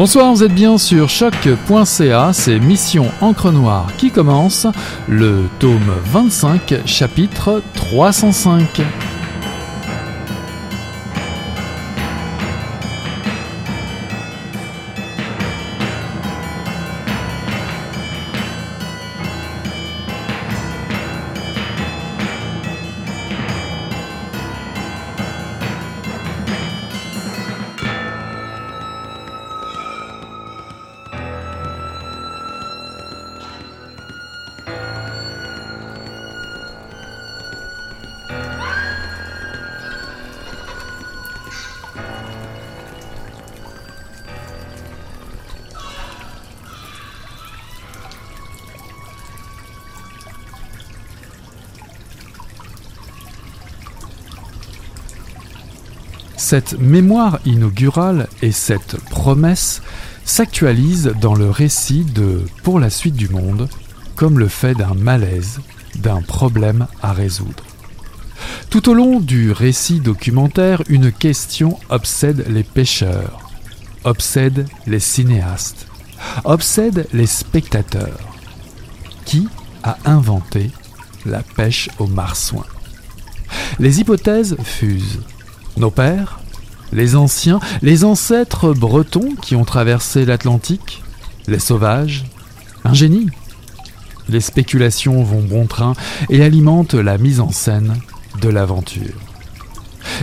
Bonsoir, vous êtes bien sur choc.ca, c'est Mission Encre Noire qui commence, le tome 25, chapitre 305. Cette mémoire inaugurale et cette promesse s'actualisent dans le récit de Pour la suite du monde, comme le fait d'un malaise, d'un problème à résoudre. Tout au long du récit documentaire, une question obsède les pêcheurs, obsède les cinéastes, obsède les spectateurs. Qui a inventé la pêche au marsouin? Les hypothèses fusent. Nos pères les anciens, les ancêtres bretons qui ont traversé l'Atlantique, les sauvages, un génie. Les spéculations vont bon train et alimentent la mise en scène de l'aventure.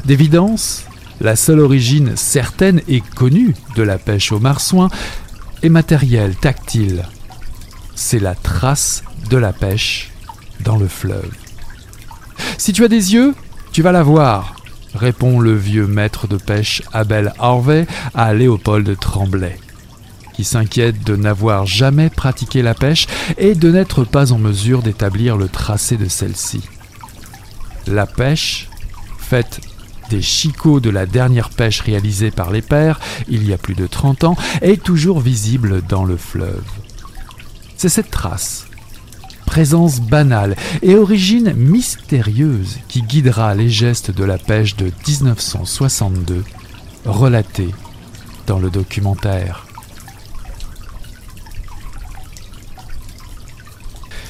D'évidence, la seule origine certaine et connue de la pêche au marsouin est matérielle, tactile. C'est la trace de la pêche dans le fleuve. Si tu as des yeux, tu vas la voir répond le vieux maître de pêche Abel Harvey à Léopold Tremblay, qui s'inquiète de n'avoir jamais pratiqué la pêche et de n'être pas en mesure d'établir le tracé de celle-ci. La pêche, faite des chicots de la dernière pêche réalisée par les pères il y a plus de 30 ans, est toujours visible dans le fleuve. C'est cette trace présence banale et origine mystérieuse qui guidera les gestes de la pêche de 1962, relatés dans le documentaire.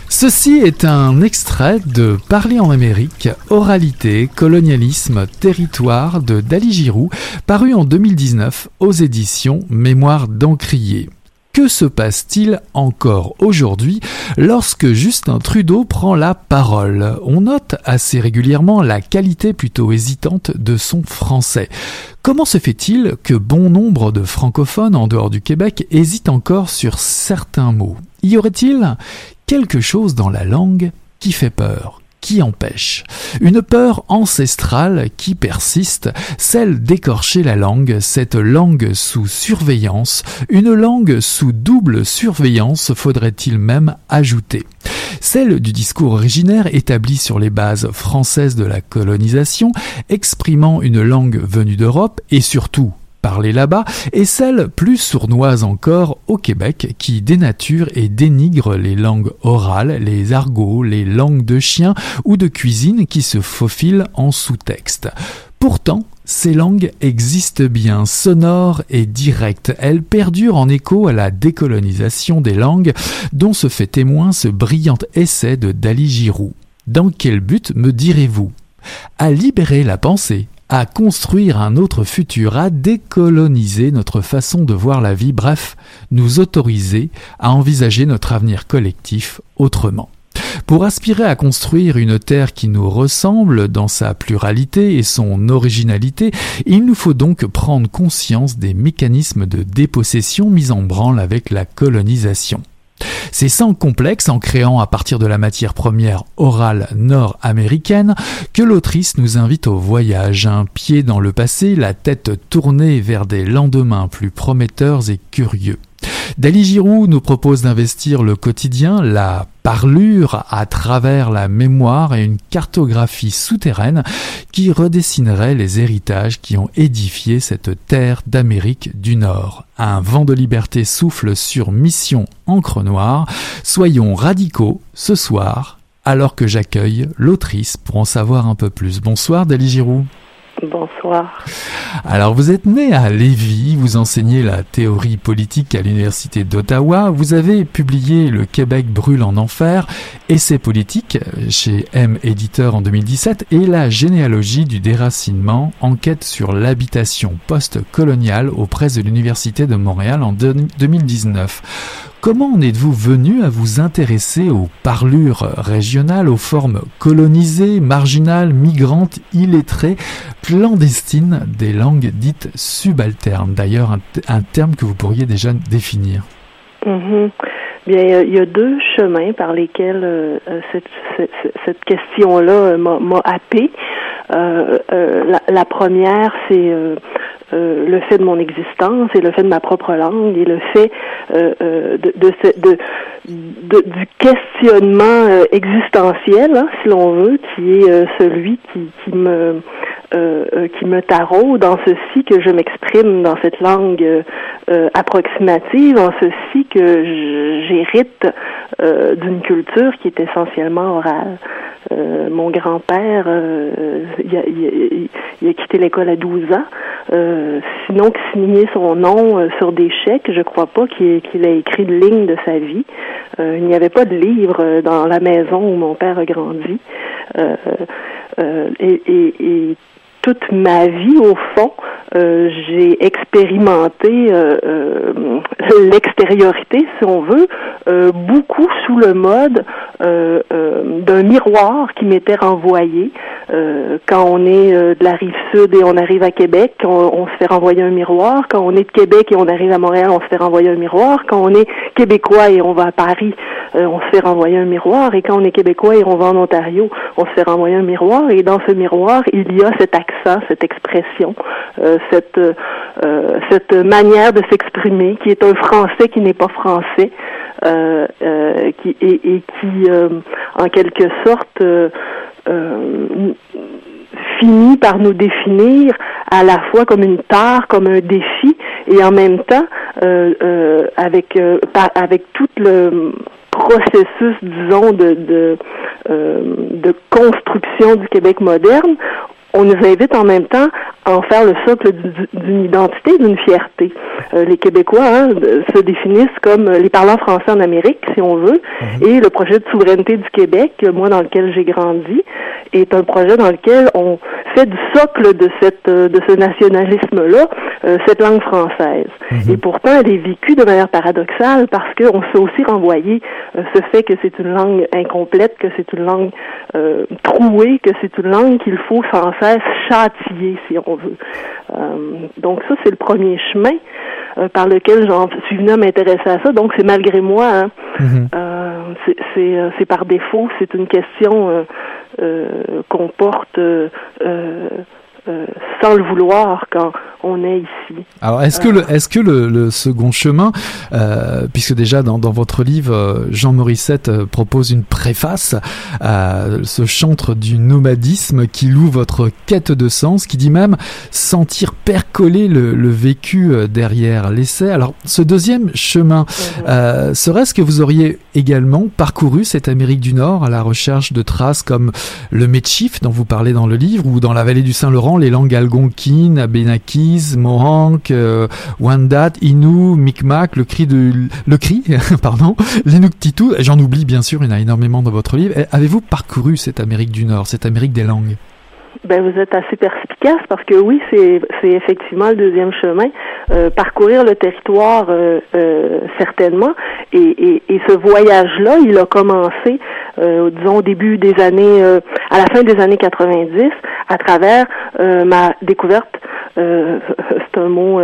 Ceci est un extrait de Parler en Amérique, oralité, colonialisme, territoire de Dali Giroux, paru en 2019 aux éditions Mémoire d'Encrier que se passe-t-il encore aujourd'hui lorsque Justin Trudeau prend la parole? On note assez régulièrement la qualité plutôt hésitante de son français. Comment se fait-il que bon nombre de francophones en dehors du Québec hésitent encore sur certains mots? Y aurait-il quelque chose dans la langue qui fait peur? Qui empêche. Une peur ancestrale qui persiste, celle d'écorcher la langue, cette langue sous surveillance, une langue sous double surveillance faudrait-il même ajouter. Celle du discours originaire établi sur les bases françaises de la colonisation, exprimant une langue venue d'Europe et surtout parler là-bas, et celle plus sournoise encore au Québec qui dénature et dénigre les langues orales, les argots, les langues de chien ou de cuisine qui se faufilent en sous-texte. Pourtant, ces langues existent bien, sonores et directes. Elles perdurent en écho à la décolonisation des langues dont se fait témoin ce brillant essai de Dali Giroux. Dans quel but me direz-vous? À libérer la pensée, à construire un autre futur, à décoloniser notre façon de voir la vie, bref, nous autoriser à envisager notre avenir collectif autrement. Pour aspirer à construire une Terre qui nous ressemble dans sa pluralité et son originalité, il nous faut donc prendre conscience des mécanismes de dépossession mis en branle avec la colonisation. C'est sans complexe, en créant à partir de la matière première orale nord-américaine, que l'autrice nous invite au voyage, un pied dans le passé, la tête tournée vers des lendemains plus prometteurs et curieux. Dali Giroux nous propose d'investir le quotidien, la parlure à travers la mémoire et une cartographie souterraine qui redessinerait les héritages qui ont édifié cette terre d'Amérique du Nord. Un vent de liberté souffle sur Mission Encre Noire. Soyons radicaux ce soir alors que j'accueille l'autrice pour en savoir un peu plus. Bonsoir Dali Giroux. Bonsoir. Alors vous êtes né à Lévis, vous enseignez la théorie politique à l'université d'Ottawa, vous avez publié Le Québec brûle en enfer, Essai politique chez M Éditeur en 2017 et La généalogie du déracinement, enquête sur l'habitation post-coloniale auprès de l'université de Montréal en 2019. Comment en êtes-vous venu à vous intéresser aux parlures régionales, aux formes colonisées, marginales, migrantes, illettrées, clandestines des langues dites subalternes? D'ailleurs, un, terme que vous pourriez déjà définir. Mm-hmm. Il y a deux chemins par lesquels euh, cette, question-là euh, m'a happé. La, première, c'est euh, le fait de mon existence et le fait de ma propre langue et le fait euh, euh du questionnement euh, existentiel, hein, si l'on veut, qui est celui qui, me qui me taraude en ceci que je m'exprime dans cette langue approximative, en ceci que j'hérite d'une culture qui est essentiellement orale. Euh, mon grand-père, euh, il, a, quitté l'école à 12 ans. Euh, sinon, signer son nom sur des chèques, je crois pas qu'il ait écrit de ligne de sa vie. il n'y avait pas de livre dans la maison où mon père a grandi. Toute ma vie, au fond, euh, j'ai expérimenté euh, euh, l'extériorité, si on veut, beaucoup sous le mode d'un miroir qui m'était renvoyé. quand on est de la rive sud et on arrive à Québec, on, se fait renvoyer un miroir. Quand on est de Québec et on arrive à Montréal, on se fait renvoyer un miroir. Quand on est québécois et on va à Paris, on se fait renvoyer un miroir. Et quand on est québécois et on va en Ontario, on se fait renvoyer un miroir. Et dans ce miroir, il y a cet accent, cette expression, cette euh, cette manière de s'exprimer, qui est un français qui n'est pas français, euh, euh, qui et, qui, en quelque sorte, finit par nous définir à la fois comme une tare, comme un défi, et en même temps avec avec tout le processus, disons, de de, de construction du Québec moderne, on nous invite en même temps à en faire le socle d'une identité, d'une fierté. Euh, les Québécois hein, se définissent comme les parlants français en Amérique, si on veut, mhm. et le projet de souveraineté du Québec, moi dans lequel j'ai grandi, est un projet dans lequel on fait du socle de cette euh, de ce nationalisme-là euh, cette langue française. Mhm. Et pourtant, elle est vécue de manière paradoxale parce qu'on s'est aussi renvoyé ce fait que c'est une langue incomplète, que c'est une langue trouée, que c'est une langue qu'il faut sans cesse châtier, si on veut. donc ça, c'est le premier chemin. Euh, par lequel j'en suis venue à m'intéresser à ça. Donc c'est malgré moi. Hein. Mhm. Euh, euh, c'est par défaut. C'est une question qu'on porte sans le vouloir quand on est ici. Alors, est-ce que, le, euh. est-ce que le, second chemin, euh, puisque déjà dans, dans, votre livre, euh, Jean Morissette propose une préface à ce chantre du nomadisme qui loue votre quête de sens, qui dit même sentir percoler le, le vécu derrière l'essai. Alors, ce deuxième chemin, mhm. serait-ce que vous auriez également parcouru cette Amérique du Nord à la recherche de traces comme le Méchif dont vous parlez dans le livre, ou dans la vallée du Saint-Laurent, les langues algonquines, abénakis, Mohawk, euh, Wendat, Innu, Micmac, le cri de le cri, pardon, l'Inuktitut. J'en oublie bien sûr, il y en a énormément dans votre livre. Avez-vous parcouru cette Amérique du Nord, cette Amérique des langues? Ben, vous êtes assez perspicace parce que oui, c'est, effectivement le deuxième chemin. Euh, parcourir le territoire, euh, euh, certainement. Et, et, et, ce voyage-là, il a commencé, disons, au début des années, à la fin des années 90, à travers ma découverte. c'est un mot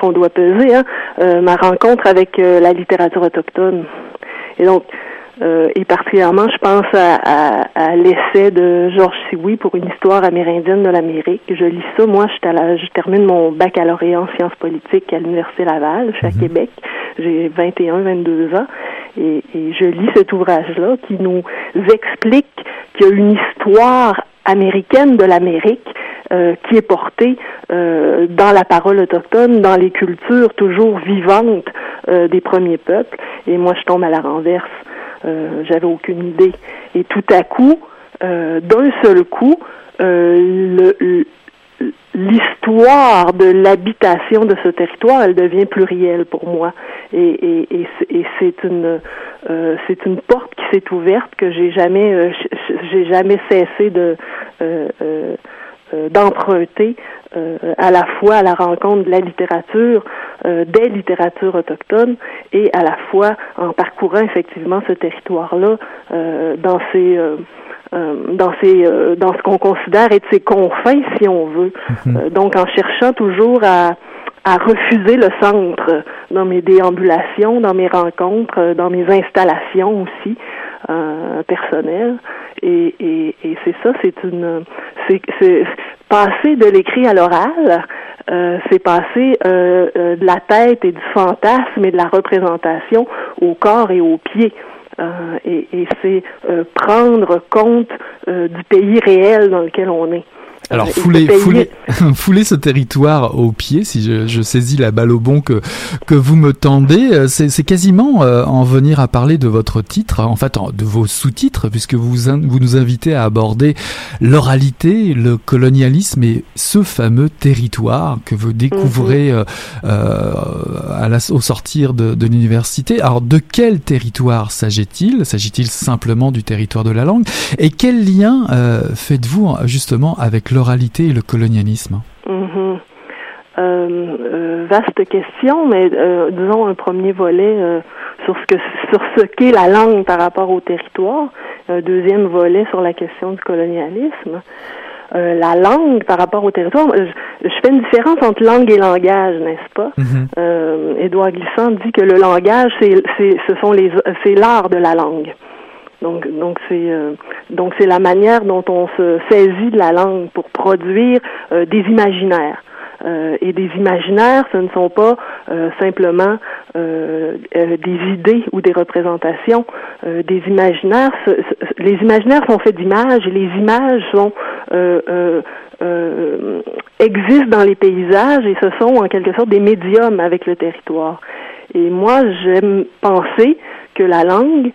qu'on doit peser, hein, ma rencontre avec la littérature autochtone. Et donc, euh, et particulièrement, je pense à, à, l'essai de Georges Sioui pour une histoire amérindienne de l'Amérique. Je lis ça, moi, je, à je termine mon baccalauréat en sciences politiques à l'Université Laval, je suis à mhm. Québec. J'ai 21, 22 ans. Et, et je lis cet ouvrage-là qui nous explique qu'il y a une histoire américaine de l'Amérique euh, qui est portée euh, dans la parole autochtone, dans les cultures toujours vivantes euh, des premiers peuples. Et moi, je tombe à la renverse j'avais aucune idée. Et tout à coup, euh, d'un seul coup, euh, l'histoire de l'habitation de ce territoire, elle devient plurielle pour moi. Et, et, et c'est une euh, une porte qui s'est ouverte que j'ai jamais euh, jamais cessé de euh, d'emprunter à la fois à la rencontre de la littérature, des littératures autochtones, et à la fois en parcourant effectivement ce territoire-là dans ses euh, dans ces euh, dans ce qu'on considère être ses confins, si on veut. Mhm. Euh, donc, en cherchant toujours à à refuser le centre dans mes déambulations, dans mes rencontres, dans mes installations aussi personnelles. Et, et, et c'est ça, c'est une, c'est, passer de l'écrit à l'oral, euh, c'est passer euh, de la tête et du fantasme et de la représentation au corps et aux pieds. Euh, et, et c'est euh, prendre compte euh, du pays réel dans lequel on est. Alors fouler, fouler, fouler ce territoire au pied, si je, je, saisis la balle au bon que que vous me tendez, euh, c'est quasiment euh, en venir à parler de votre titre, en fait de vos sous-titres, puisque vous vous nous invitez à aborder l'oralité, le colonialisme et ce fameux territoire que vous découvrez mhm. euh, à la, au sortir de, de l'université. Alors de quel territoire s'agit-il? S'agit-il simplement du territoire de la langue? Et quel lien faites-vous justement avec l'oralité et le colonialisme mhm. euh, euh, Vaste question, mais euh, disons un premier volet sur ce que sur ce qu'est la langue par rapport au territoire, un deuxième volet sur la question du colonialisme. la langue par rapport au territoire, je, fais une différence entre langue et langage, n'est-ce pas? Mhm. Édouard Glissant dit que le langage, c'est, ce sont les, c'est l'art de la langue. Donc, donc c'est euh, donc c'est la manière dont on se saisit de la langue pour produire euh, des imaginaires. Euh, et des imaginaires, ce ne sont pas simplement des idées ou des représentations. des imaginaires, les imaginaires sont faits d'images et les images sont existent dans les paysages et ce sont en quelque sorte des médiums avec le territoire. Et moi, j'aime penser que la langue,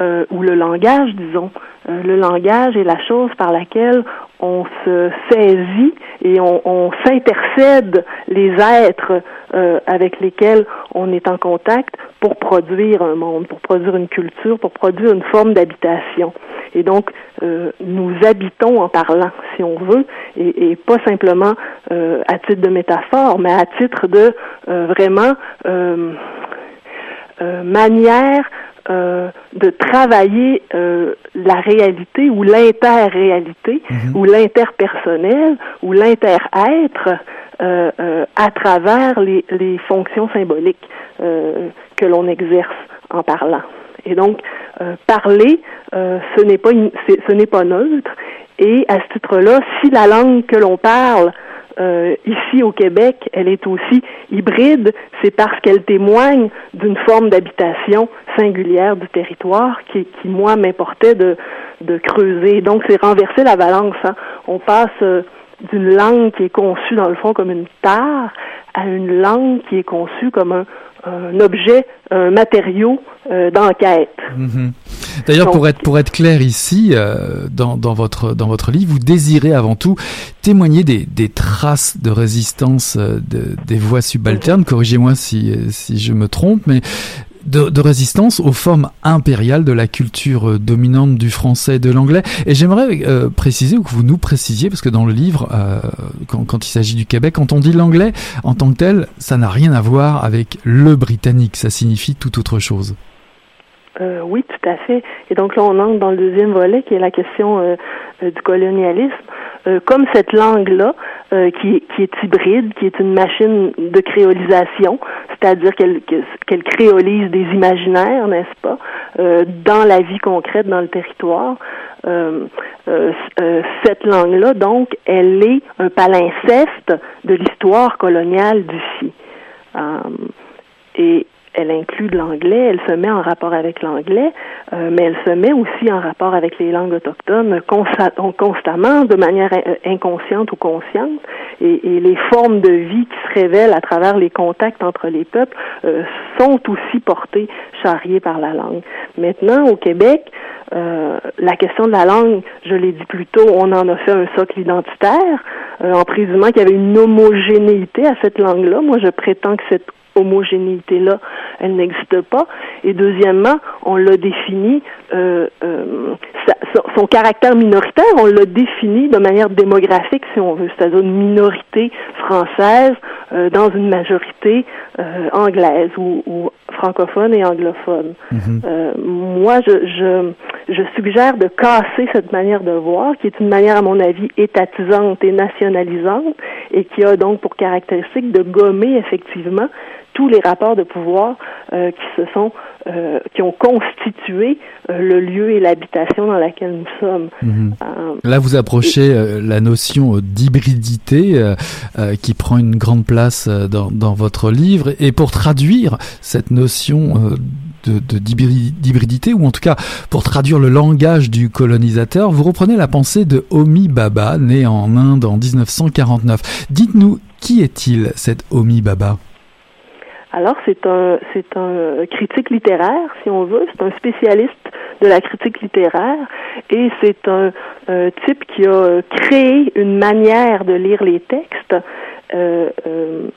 euh, ou le langage, disons, euh, le langage est la chose par laquelle on se saisit et on, s'intercède les êtres euh, avec lesquels on est en contact pour produire un monde, pour produire une culture, pour produire une forme d'habitation. Et donc, nous habitons en parlant, si on veut, et, pas simplement à titre de métaphore, mais à titre de vraiment manière euh, de travailler euh, la réalité ou l'interréalité mhm. ou l'interpersonnel ou l'inter-être euh, euh, à travers les, les fonctions symboliques que l'on exerce en parlant. Et donc, parler, ce n'est pas ce n'est pas neutre. Et à ce titre-là, si la langue que l'on parle euh, ici au Québec, elle est aussi hybride, c'est parce qu'elle témoigne d'une forme d'habitation singulière du territoire qui, qui moi, m'importait de, de creuser. Donc, c'est renverser la balance. Hein. On passe euh, d'une langue qui est conçue, dans le fond, comme une tare à une langue qui est conçue comme un, un objet, un matériau euh, d'enquête. Mhm. D'ailleurs, pour être pour être clair ici, euh, dans, dans votre dans votre livre, vous désirez avant tout témoigner des, des traces de résistance euh, de, des voix subalternes. Corrigez-moi si si je me trompe, mais de, de, résistance aux formes impériales de la culture euh, dominante du français et de l'anglais. Et j'aimerais euh, préciser, ou que vous nous précisiez, parce que dans le livre, euh, quand, quand, il s'agit du Québec, quand on dit l'anglais en tant que tel, ça n'a rien à voir avec le britannique, ça signifie tout autre chose. Euh, oui, tout à fait. Et donc là, on entre dans le deuxième volet, qui est la question euh, euh du colonialisme. Comme cette langue-là, euh, qui, est hybride, qui est une machine de créolisation, c'est-à-dire qu'elle créolise des imaginaires, n'est-ce pas, dans la vie concrète, dans le territoire. cette langue-là, donc, elle est un palinceste de l'histoire coloniale d'ici. et elle inclut de l'anglais, elle se met en rapport avec l'anglais, euh, mais elle se met aussi en rapport avec les langues autochtones constamment, de manière euh, inconsciente ou consciente, et, les formes de vie qui se révèlent à travers les contacts entre les peuples euh, sont aussi portées, charriées par la langue. Maintenant, au Québec, la question de la langue, je l'ai dit plus tôt, on en a fait un socle identitaire, en présumant qu'il y avait une homogénéité à cette langue-là. Moi, je prétends que cette homogénéité-là, elle n'existe pas. Et deuxièmement, on l'a défini, euh, euh, son caractère minoritaire, on l'a défini de manière démographique, si on veut, c'est-à-dire une minorité française euh, dans une majorité anglaise ou, francophone et anglophone. Mhm. moi, je, je, je suggère de casser cette manière de voir, qui est une manière, à mon avis, étatisante et nationalisante, et qui a donc pour caractéristique de gommer effectivement tous les rapports de pouvoir euh, qui se sont euh, qui ont constitué euh, le lieu et l'habitation dans laquelle nous sommes. Mhm. Là, vous approchez la notion d'hybridité qui prend une grande place dans, dans, votre livre. Et pour traduire cette notion de, d'hybridité, ou en tout cas pour traduire le langage du colonisateur, vous reprenez la pensée de Homi Baba, né en Inde en 1949. Dites-nous, qui est-il, cet Homi Baba? Alors, c'est un, c'est un critique littéraire, si on veut, c'est un spécialiste de la critique littéraire et c'est un, type qui a créé une manière de lire les textes euh, euh,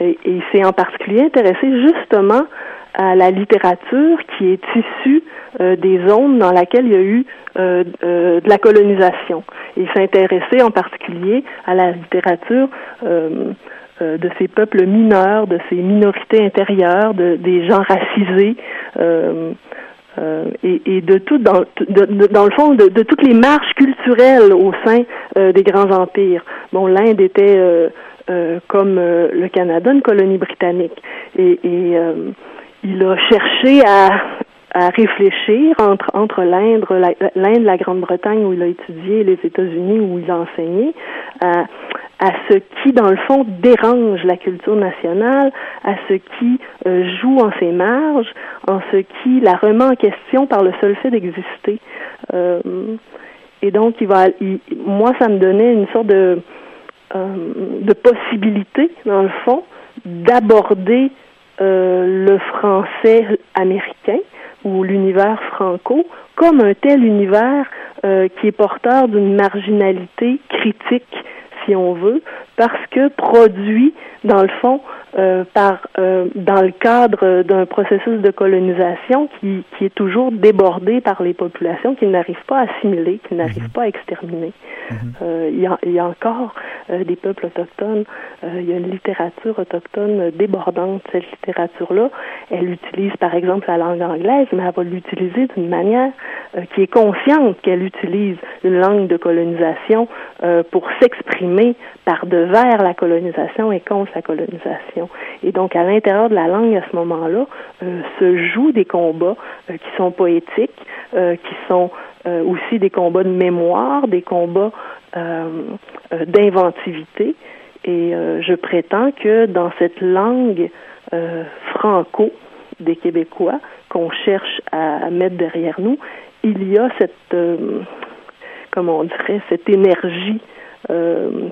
et, il s'est en particulier intéressé justement à la littérature qui est issue euh, des zones dans lesquelles il y a eu de la colonisation. Il s'est intéressé en particulier à la littérature euh, de ces peuples mineurs, de ces minorités intérieures, de, des gens racisés. Euh, euh, et, et, de tout dans, de, dans le fond de, de, toutes les marches culturelles au sein des grands empires. Bon, l'Inde était comme le Canada une colonie britannique et, et il a cherché à, à réfléchir entre entre l'Inde, l'Inde, la Grande-Bretagne où il a étudié, les États-Unis où il a enseigné, à, à ce qui, dans le fond, dérange la culture nationale, à ce qui euh, joue en ses marges, en ce qui la remet en question par le seul fait d'exister. Euh, et donc, il va, moi, ça me donnait une sorte de, euh, de possibilité, dans le fond, d'aborder le français américain ou l'univers franco comme un tel univers qui est porteur d'une marginalité critique si on veut, parce que produit, dans le fond, euh, par euh, dans le cadre d'un processus de colonisation qui, qui est toujours débordé par les populations qui n'arrivent pas à assimiler, qui n'arrivent mhm. pas à exterminer. Mhm. Euh, il, y a, il, y a, encore des peuples autochtones, il y a une littérature autochtone débordante. Cette littérature-là, elle utilise par exemple la langue anglaise, mais elle va l'utiliser d'une manière qui est consciente qu'elle utilise une langue de colonisation pour s'exprimer par devers la colonisation et contre la colonisation. Et donc, à l'intérieur de la langue, à ce moment-là, euh, se jouent des combats euh, qui sont poétiques, euh, qui sont aussi des combats de mémoire, des combats d'inventivité. Et je prétends que dans cette langue franco des Québécois qu'on cherche à, mettre derrière nous, il y a cette, comment on dirait, cette énergie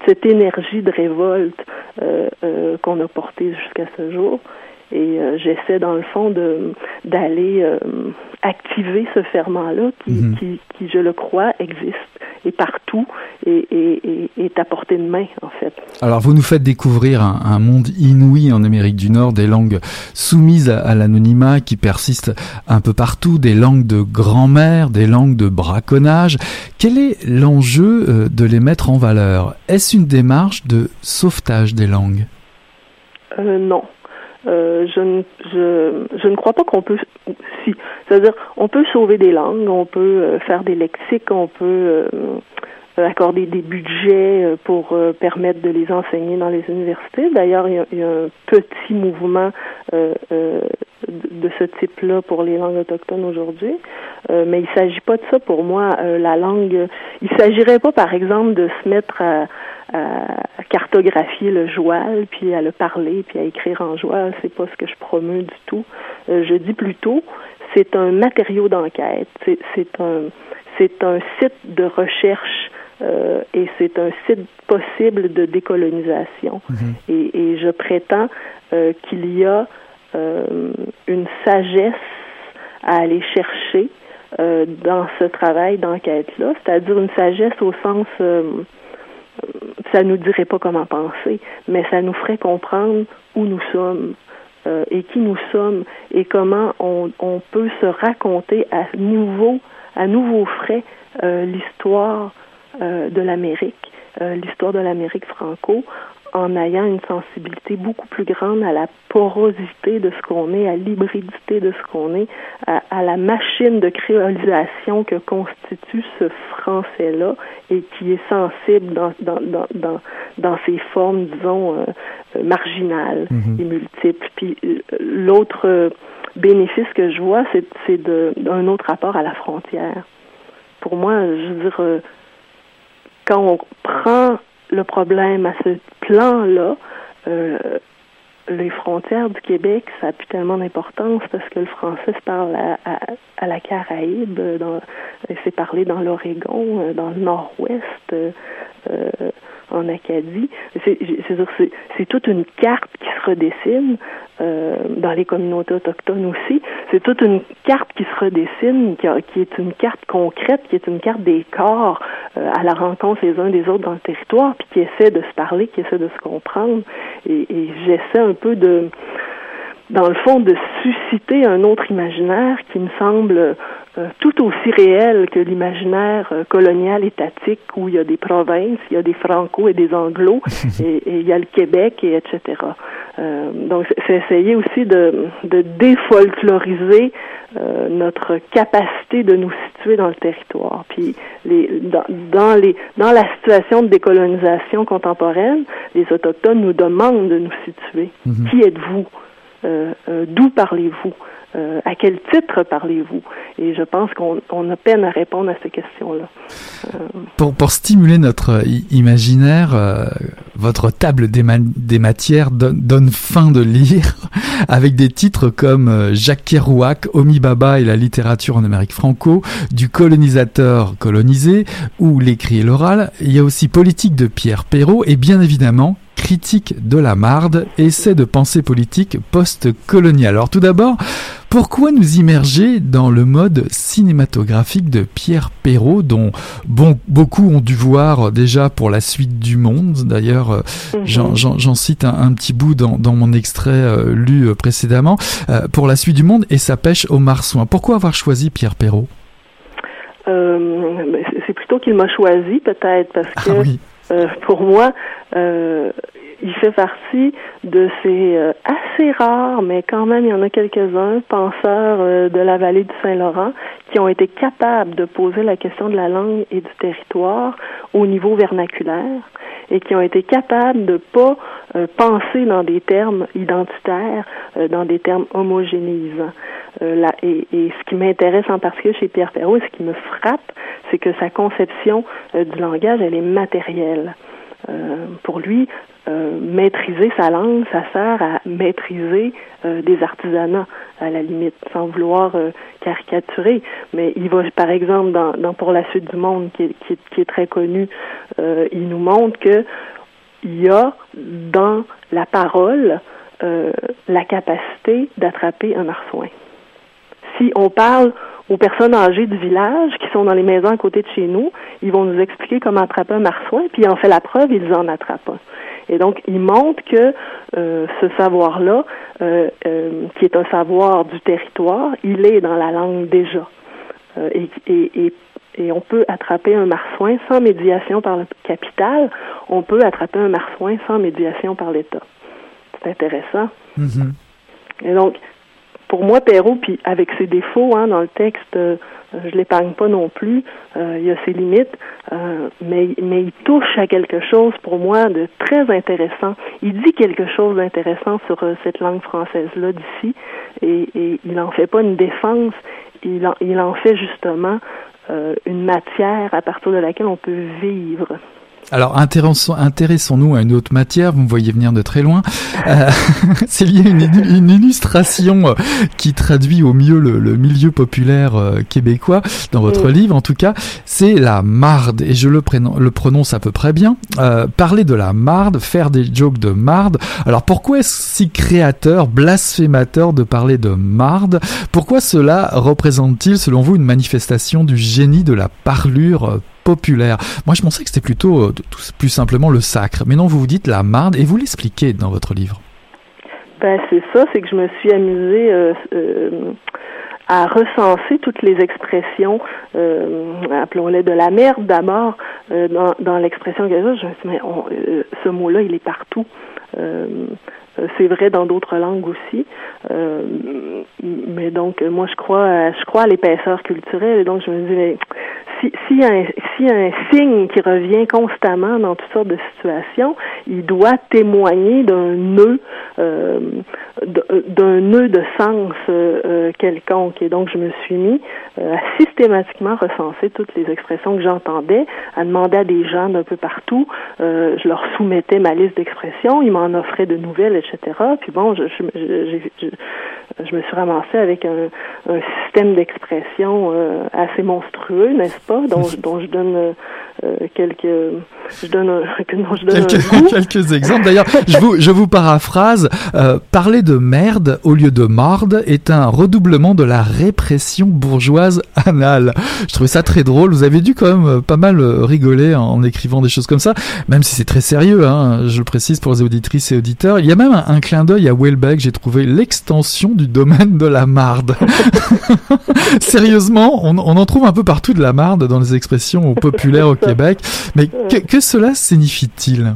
cette énergie de révolte euh, euh, qu'on a portée jusqu'à ce jour. Et j'essaie, dans le fond, de d'aller activer ce ferment-là qui, mhm. qui, qui, je le crois, existe et partout et, et, est à portée de main, en fait. Alors, vous nous faites découvrir un, un monde inouï en Amérique du Nord, des langues soumises à, l'anonymat qui persistent un peu partout, des langues de grand-mère, des langues de braconnage. Quel est l'enjeu euh, de les mettre en valeur? Est-ce une démarche de sauvetage des langues? Euh, Non. Euh, je, ne, je, je ne crois pas qu'on peut si c'est-à-dire on peut sauver des langues, on peut euh, faire des lexiques, on peut euh, accorder des budgets pour permettre de les enseigner dans les universités. D'ailleurs, il y, a, un petit mouvement de, ce type-là pour les langues autochtones aujourd'hui. Euh, mais il s'agit pas de ça pour moi. Euh, la langue, il s'agirait pas, par exemple, de se mettre à, cartographier le joual, puis à le parler, puis à écrire en joual. C'est pas ce que je promeux du tout. Euh, je dis plutôt, c'est un matériau d'enquête. C'est un, c'est un site de recherche euh, et c'est un site possible de décolonisation. Mhm. et, et, je prétends euh, qu'il y a euh, une sagesse à aller chercher euh, dans ce travail d'enquête-là, c'est-à-dire une sagesse au sens ça nous dirait pas comment penser, mais ça nous ferait comprendre où nous sommes et qui nous sommes et comment on, peut se raconter à nouveau, à nouveau frais l'histoire euh, de l'Amérique, euh, l'histoire de l'Amérique franco, en ayant une sensibilité beaucoup plus grande à la porosité de ce qu'on est, à l'hybridité de ce qu'on est, à, la machine de créolisation que constitue ce français-là et qui est sensible dans, dans, dans, dans, ses formes, disons, euh, marginales mm-hmm. et multiples. Puis l'autre bénéfice que je vois, c'est d'un autre rapport à la frontière. Pour moi, je veux dire, quand on prend le problème à ce plan-là, euh, les frontières du Québec, ça n'a plus tellement d'importance parce que le français se parle à, à, la Caraïbe, c'est parlé dans l'Oregon, euh, dans le Nord-Ouest, euh, en Acadie. C'est toute une carte qui se redessine euh, dans les communautés autochtones aussi. C'est toute une carte qui se redessine, qui, qui, est une carte concrète, qui est une carte des corps euh, à la rencontre les uns des autres dans le territoire, puis qui essaie de se parler, qui essaie de se comprendre. Et, j'essaie un peu de dans le fond, de susciter un autre imaginaire qui me semble tout aussi réel que l'imaginaire euh, colonial étatique où il y a des provinces, il y a des franco et des anglo, et, il y a le Québec, et etc. Euh, donc, c'est essayer aussi de, de défolkloriser notre capacité de nous situer dans le territoire. Puis, les, dans, dans, les, dans la situation de décolonisation contemporaine, les Autochtones nous demandent de nous situer. Mhm. Qui êtes-vous? Euh, euh, d'où parlez-vous? Euh, à quel titre parlez-vous? Et je pense qu'on a peine à répondre à ces questions-là. Pour, pour stimuler notre imaginaire, votre table des, des matières donne, donne fin de lire avec des titres comme Jacques Kerouac, Omi Baba et la littérature en Amérique franco, du colonisateur colonisé ou l'écrit et l'oral. Il y a aussi Politique de Pierre Perrault et bien évidemment critique de la marde, essai de pensée politique post-coloniale. Alors tout d'abord, pourquoi nous immerger dans le mode cinématographique de Pierre Perrault, dont bon, beaucoup ont dû voir déjà pour la suite du monde D'ailleurs, euh, mhm. j'en cite un, petit bout dans, mon extrait euh, lu euh, précédemment. pour la suite du monde et sa pêche au marsouin. Pourquoi avoir choisi Pierre Perrault? C'est plutôt qu'il m'a choisi peut-être parce ah que... pour moi, euh, il fait partie de ces euh, assez rares, mais quand même il y en a quelques-uns, penseurs euh, de la vallée du Saint-Laurent, qui ont été capables de poser la question de la langue et du territoire au niveau vernaculaire et qui ont été capables de pas euh, penser dans des termes identitaires, dans des termes homogénéisants. Et, et, ce qui m'intéresse en particulier chez Pierre Perrault, ce qui me frappe, c'est que sa conception du langage, elle est matérielle. Pour lui, euh, maîtriser sa langue, ça sert à maîtriser euh, des artisanats, à la limite, sans vouloir caricaturer. Mais il va, par exemple, dans, Pour la suite du monde, qui est, très connu, il nous montre que il y a dans la parole la capacité d'attraper un marsouin. Si on parle aux personnes âgées du village qui sont dans les maisons à côté de chez nous. Ils vont nous expliquer comment attraper un marsouin, puis en fait la preuve, ils en attrapent. Et donc, ils montrent que euh, ce savoir-là, euh, euh, qui est un savoir du territoire, il est dans la langue déjà. Et, et, et, on peut attraper un marsouin sans médiation par le capital. On peut attraper un marsouin sans médiation par l'État. C'est intéressant. Mm-hmm. Et donc, pour moi, Perrault, puis avec ses défauts hein, dans le texte, euh, je l'épargne pas non plus. Euh, il y a ses limites, euh, mais mais il touche à quelque chose pour moi de très intéressant. Il dit quelque chose d'intéressant sur cette langue française là d'ici, et, et il en fait pas une défense. Il en, il en fait justement une matière à partir de laquelle on peut vivre. Alors intéressons-nous à une autre matière, vous me voyez venir de très loin. Euh, c'est lié à une, illustration euh, qui traduit au mieux le, milieu populaire euh, québécois, dans votre livre en tout cas, c'est la marde, et je le, le, prononce à peu près bien. parler de la marde, faire des jokes de marde. Alors pourquoi est-ce si créateur, blasphémateur de parler de marde? Pourquoi cela représente-t-il selon vous une manifestation du génie de la parlure populaire. Moi, je pensais que c'était plutôt euh, plus simplement le sacre. Mais non, vous vous dites la marde et vous l'expliquez dans votre livre. Ben, c'est ça, c'est que je me suis amusée euh, euh, à recenser toutes les expressions, appelons-les de la merde d'abord, dans, l'expression que je me suis dit, mais ce mot-là, il est partout. C'est vrai dans d'autres langues aussi, mais donc moi je crois, je crois à l'épaisseur culturelle et donc je me dis mais s'il y, a un, si un signe qui revient constamment dans toutes sortes de situations, il doit témoigner d'un nœud, euh, d'un nœud de sens euh, euh, quelconque. Et donc, je me suis mis à systématiquement recenser toutes les expressions que j'entendais, à demander à des gens d'un peu partout. je leur soumettais ma liste d'expressions, ils m'en offraient de nouvelles, etc. Puis bon, je, je, je, je me suis ramassée avec un, un système d'expression assez monstrueux, n'est-ce pas? dont, dont je donne euh, quelques, je donne, je donne quelques, quelques exemples. D'ailleurs, je vous, je vous paraphrase. Euh, parler de merde au lieu de marde est un redoublement de la répression bourgeoise anale. Je trouvais ça très drôle. Vous avez dû quand même euh, pas mal rigoler en écrivant des choses comme ça, même si c'est très sérieux. Hein, je le précise pour les auditrices et auditeurs. Il y a même un, clin d'œil à Welbeck. J'ai trouvé l'extension du domaine de la marde. Sérieusement, on, on en trouve un peu partout de la marde dans les expressions populaires au Québec. Mais que, cela signifie-t-il?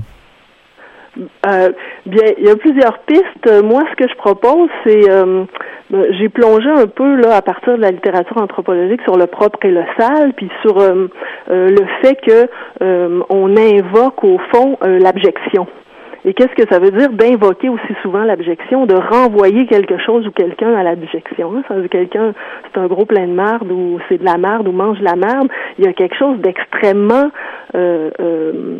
Euh, bien, il y a plusieurs pistes. Moi, ce que je propose, c'est euh, ben, j'ai plongé un peu là à partir de la littérature anthropologique sur le propre et le sale, puis sur euh, le fait que on invoque au fond l'abjection. Et qu'est-ce que ça veut dire d'invoquer aussi souvent l'abjection, de renvoyer quelque chose ou quelqu'un à l'abjection? Hein? Ça veut dire quelqu'un, c'est un gros plein de merde ou c'est de la merde ou mange de la merde. Il y a quelque chose d'extrêmement euh, euh,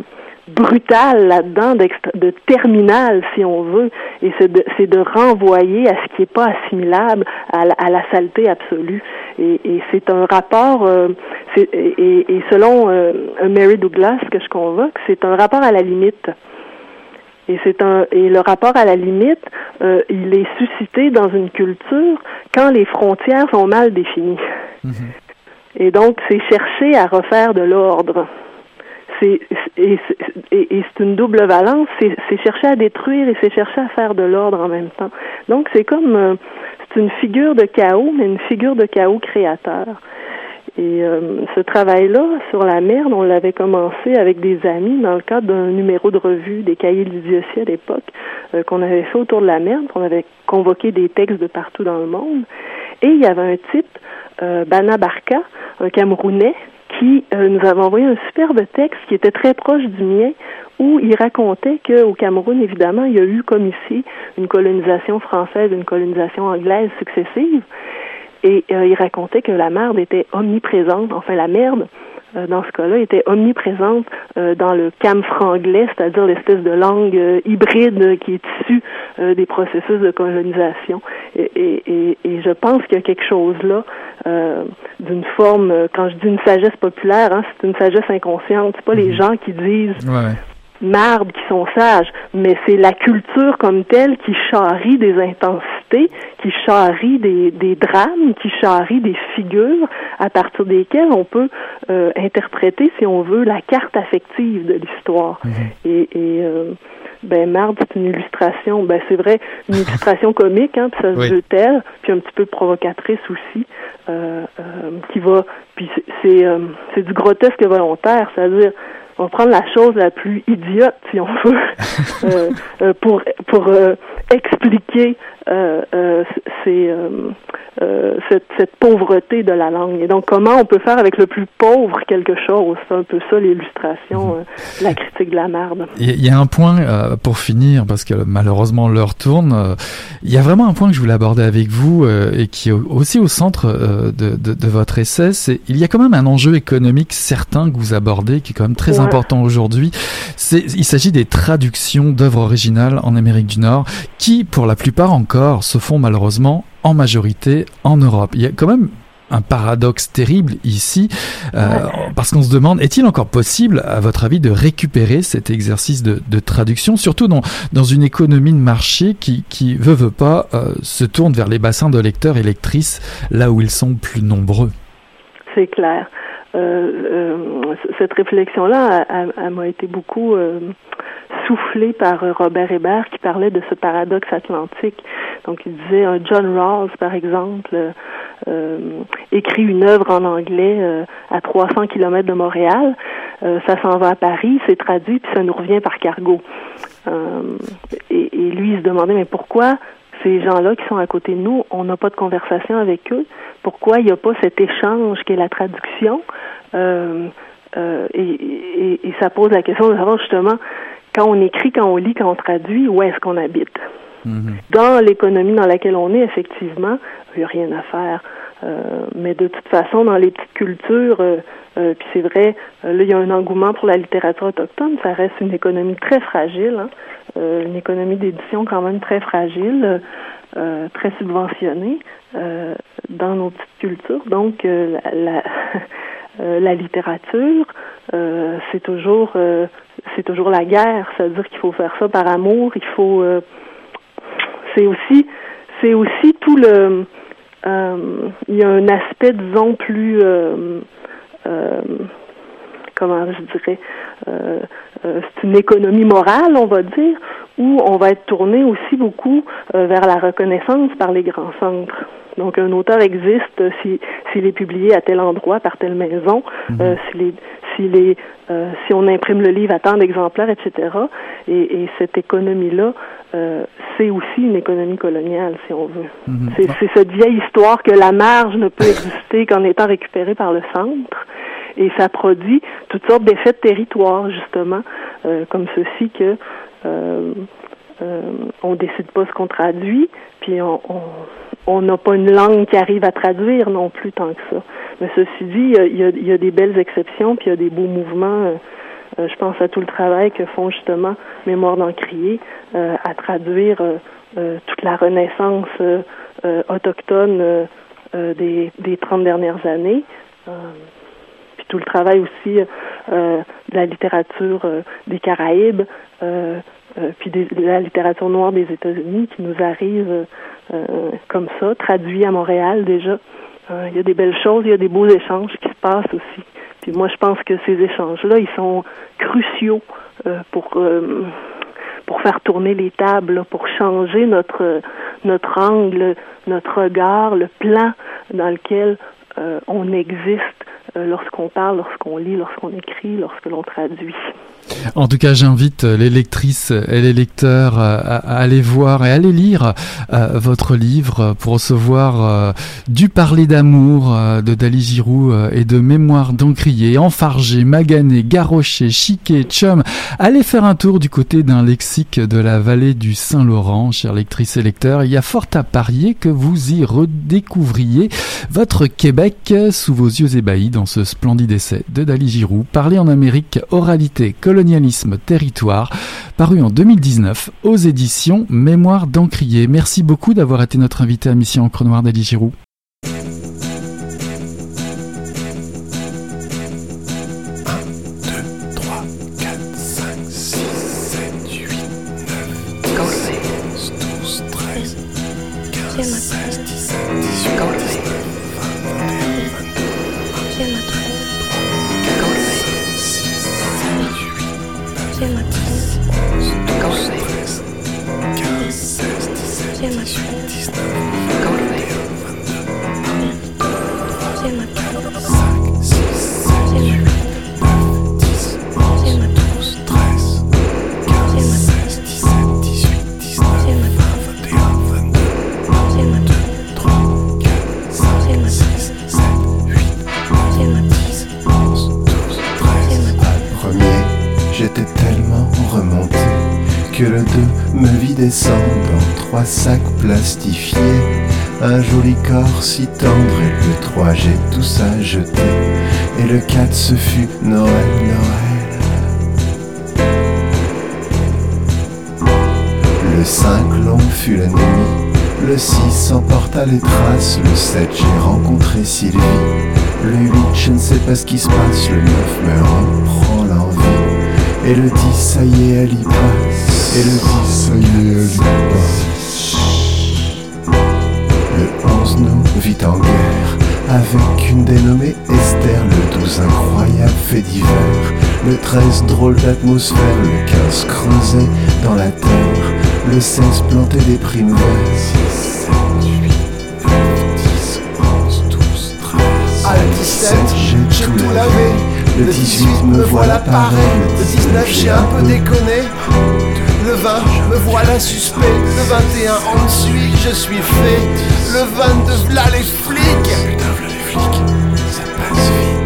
brutal là-dedans, de terminal, si on veut, et c'est de, renvoyer à ce qui n'est pas assimilable, à la, saleté absolue. Et, c'est un rapport, euh, et, selon Mary Douglas que je convoque, c'est un rapport à la limite. Et c'est un et le rapport à la limite, euh, il est suscité dans une culture quand les frontières sont mal définies. Mhm. Et donc, c'est chercher à refaire de l'ordre. C'est et, et, c'est une double valence. C'est chercher à détruire et c'est chercher à faire de l'ordre en même temps. Donc, c'est comme euh, c'est une figure de chaos, mais une figure de chaos créateur. Et euh, ce travail-là sur la merde, on l'avait commencé avec des amis dans le cadre d'un numéro de revue des cahiers de l'idiotie à l'époque euh, qu'on avait fait autour de la merde. On avait convoqué des textes de partout dans le monde. Et il y avait un type, euh, Bana Barka, un Camerounais, qui nous avait envoyé un superbe texte qui était très proche du mien, où il racontait qu'au Cameroun, évidemment, il y a eu, comme ici, une colonisation française, une colonisation anglaise successive. Et euh, il racontait que la merde était omniprésente, enfin la merde, euh, dans ce cas-là, était omniprésente euh, dans le cam franglais, c'est-à-dire l'espèce de langue hybride qui est issue des processus de colonisation. Et, et, et je pense qu'il y a quelque chose là d'une forme, quand je dis une sagesse populaire, hein, c'est une sagesse inconsciente. C'est pas les mhm. gens qui disent ouais marbre qui sont sages, mais c'est la culture comme telle qui charrie des intensités, qui charrie des, des drames, qui charrie des figures à partir desquelles on peut euh, interpréter, si on veut, la carte affective de l'histoire. Mhm. Et, et euh, ben marbre, c'est une illustration, ben c'est vrai, une illustration comique, hein, puis ça se veut tel, puis un petit peu provocatrice aussi, euh, qui va, puis c'est c'est du grotesque volontaire, c'est-à-dire on va prendre la chose la plus idiote, si on veut, euh, euh, pour pour euh, expliquer ces cette, cette, pauvreté de la langue. Et donc, comment on peut faire avec le plus pauvre quelque chose? C'est un peu ça l'illustration, mhm. la critique de la merde. Il y a un point pour finir, parce que malheureusement l'heure tourne. Il y a vraiment un point que je voulais aborder avec vous et qui est aussi au centre de, de, de, votre essai. C'est il y a quand même un enjeu économique certain que vous abordez, qui est quand même très important aujourd'hui. Il s'agit des traductions d'œuvres originales en Amérique du Nord, qui, pour la plupart encore, se font malheureusement en majorité en Europe. Il y a quand même un paradoxe terrible ici, euh, parce qu'on se demande, est-il encore possible, à votre avis, de récupérer cet exercice de, traduction, surtout dans, dans une économie de marché qui, qui veut, veut pas, euh, se tourne vers les bassins de lecteurs et lectrices, là où ils sont plus nombreux? C'est clair. Euh, cette réflexion-là, elle, m'a été beaucoup soufflée par Robert Hébert qui parlait de ce paradoxe atlantique. Donc, il disait un John Rawls, par exemple, euh, écrit une œuvre en anglais euh, à 300 kilomètres de Montréal. Euh, ça s'en va à Paris, c'est traduit, puis ça nous revient par cargo. Et, et, lui, il se demandait, mais pourquoi ces gens-là qui sont à côté de nous, on n'a pas de conversation avec eux? Pourquoi il n'y a pas cet échange qui est la traduction? et, et, et, ça pose la question de savoir justement quand on écrit, quand on lit, quand on traduit, où est-ce qu'on habite? Mhm. Dans l'économie dans laquelle on est, effectivement, il n'y a rien à faire. Euh, mais de toute façon, dans les petites cultures, euh, euh, puis c'est vrai, là, il y a un engouement pour la littérature autochtone. Ça reste une économie très fragile, hein. une économie d'édition quand même très fragile, très subventionnée dans nos petites cultures. Donc, la, la, littérature, c'est toujours, c'est toujours la guerre. C'est-à-dire qu'il faut faire ça par amour. Il faut c'est aussi c'est aussi tout le euh, il y a un aspect disons plus euh, euh, comment je dirais c'est une économie morale on va dire où on va être tourné aussi beaucoup vers la reconnaissance par les grands centres donc, un auteur existe si s'il est publié à tel endroit par telle maison, mhm. euh, si on imprime le livre à tant d'exemplaires, etc. Et, et cette économie-là, euh, c'est aussi une économie coloniale, si on veut. Mhm. C'est cette vieille histoire que la marge ne peut exister qu'en étant récupérée par le centre. Et ça produit toutes sortes d'effets de territoire, justement, euh, comme ceci que euh, euh, on décide pas ce qu'on traduit, puis on, on n'a pas une langue qui arrive à traduire non plus tant que ça. Mais ceci dit, il y a, y a des belles exceptions, puis il y a des beaux mouvements. Euh, je pense à tout le travail que font justement Mémoire d'Encrier à traduire toute la renaissance autochtone des, des 30 dernières années. Tout le travail aussi de la littérature des Caraïbes, puis de la littérature noire des États-Unis qui nous arrive comme ça, traduit à Montréal déjà. Euh, il y a des belles choses, il y a des beaux échanges qui se passent aussi. Puis moi, je pense que ces échanges-là, ils sont cruciaux euh, pour euh, pour faire tourner les tables, pour changer notre notre angle, notre regard, le plan dans lequel on existe lorsqu'on parle, lorsqu'on lit, lorsqu'on écrit, lorsque l'on traduit. En tout cas, j'invite les lectrices et les lecteurs à, aller voir et à aller lire euh, votre livre pour recevoir euh, du parler d'amour euh, de Dali Giroux et de mémoire d'Encrier, Enfargé, Magané, Garrocher, Chiquet, Chum. Allez faire un tour du côté d'un lexique de la vallée du Saint-Laurent, chers lectrices et lecteurs. Il y a fort à parier que vous y redécouvriez votre Québec sous vos yeux ébahis dans ce splendide essai de Dali Giroux. Parler en Amérique, oralité, colonialisme territoire, paru en 2019 aux éditions Mémoire d'Encrier. Merci beaucoup d'avoir été notre invité à Mission Encre Noire d'Ali Giroud. Corps si tendre et le 3 j'ai tout ça jeté. Et le 4 ce fut Noël, Noël. Le 5 long fut la nuit. Le 6 emporta les traces. Le 7 j'ai rencontré Sylvie. Le 8 je ne sais pas ce qui se passe. Le 9 me reprend l'envie. Et le 10 ça y est elle y passe. Et le 10 ça y est elle y passe. Vit en guerre avec une dénommée Esther. Le 12 incroyable fait divers. Le 13 drôle d'atmosphère. Le 15 creusé dans la terre. Le 16 planté des primes vertes. 6, 7, 8, 9, 10, 11, 12, 13. À la 17, j'ai tout lavé. Le 18 me voilà pareil. Le 19, j'ai un peu déconné. 20, me voilà suspect. Le 21, ensuite, je suis fait. Le 22, v'là les flics. Putain, voilà les flics. Ça passe vite.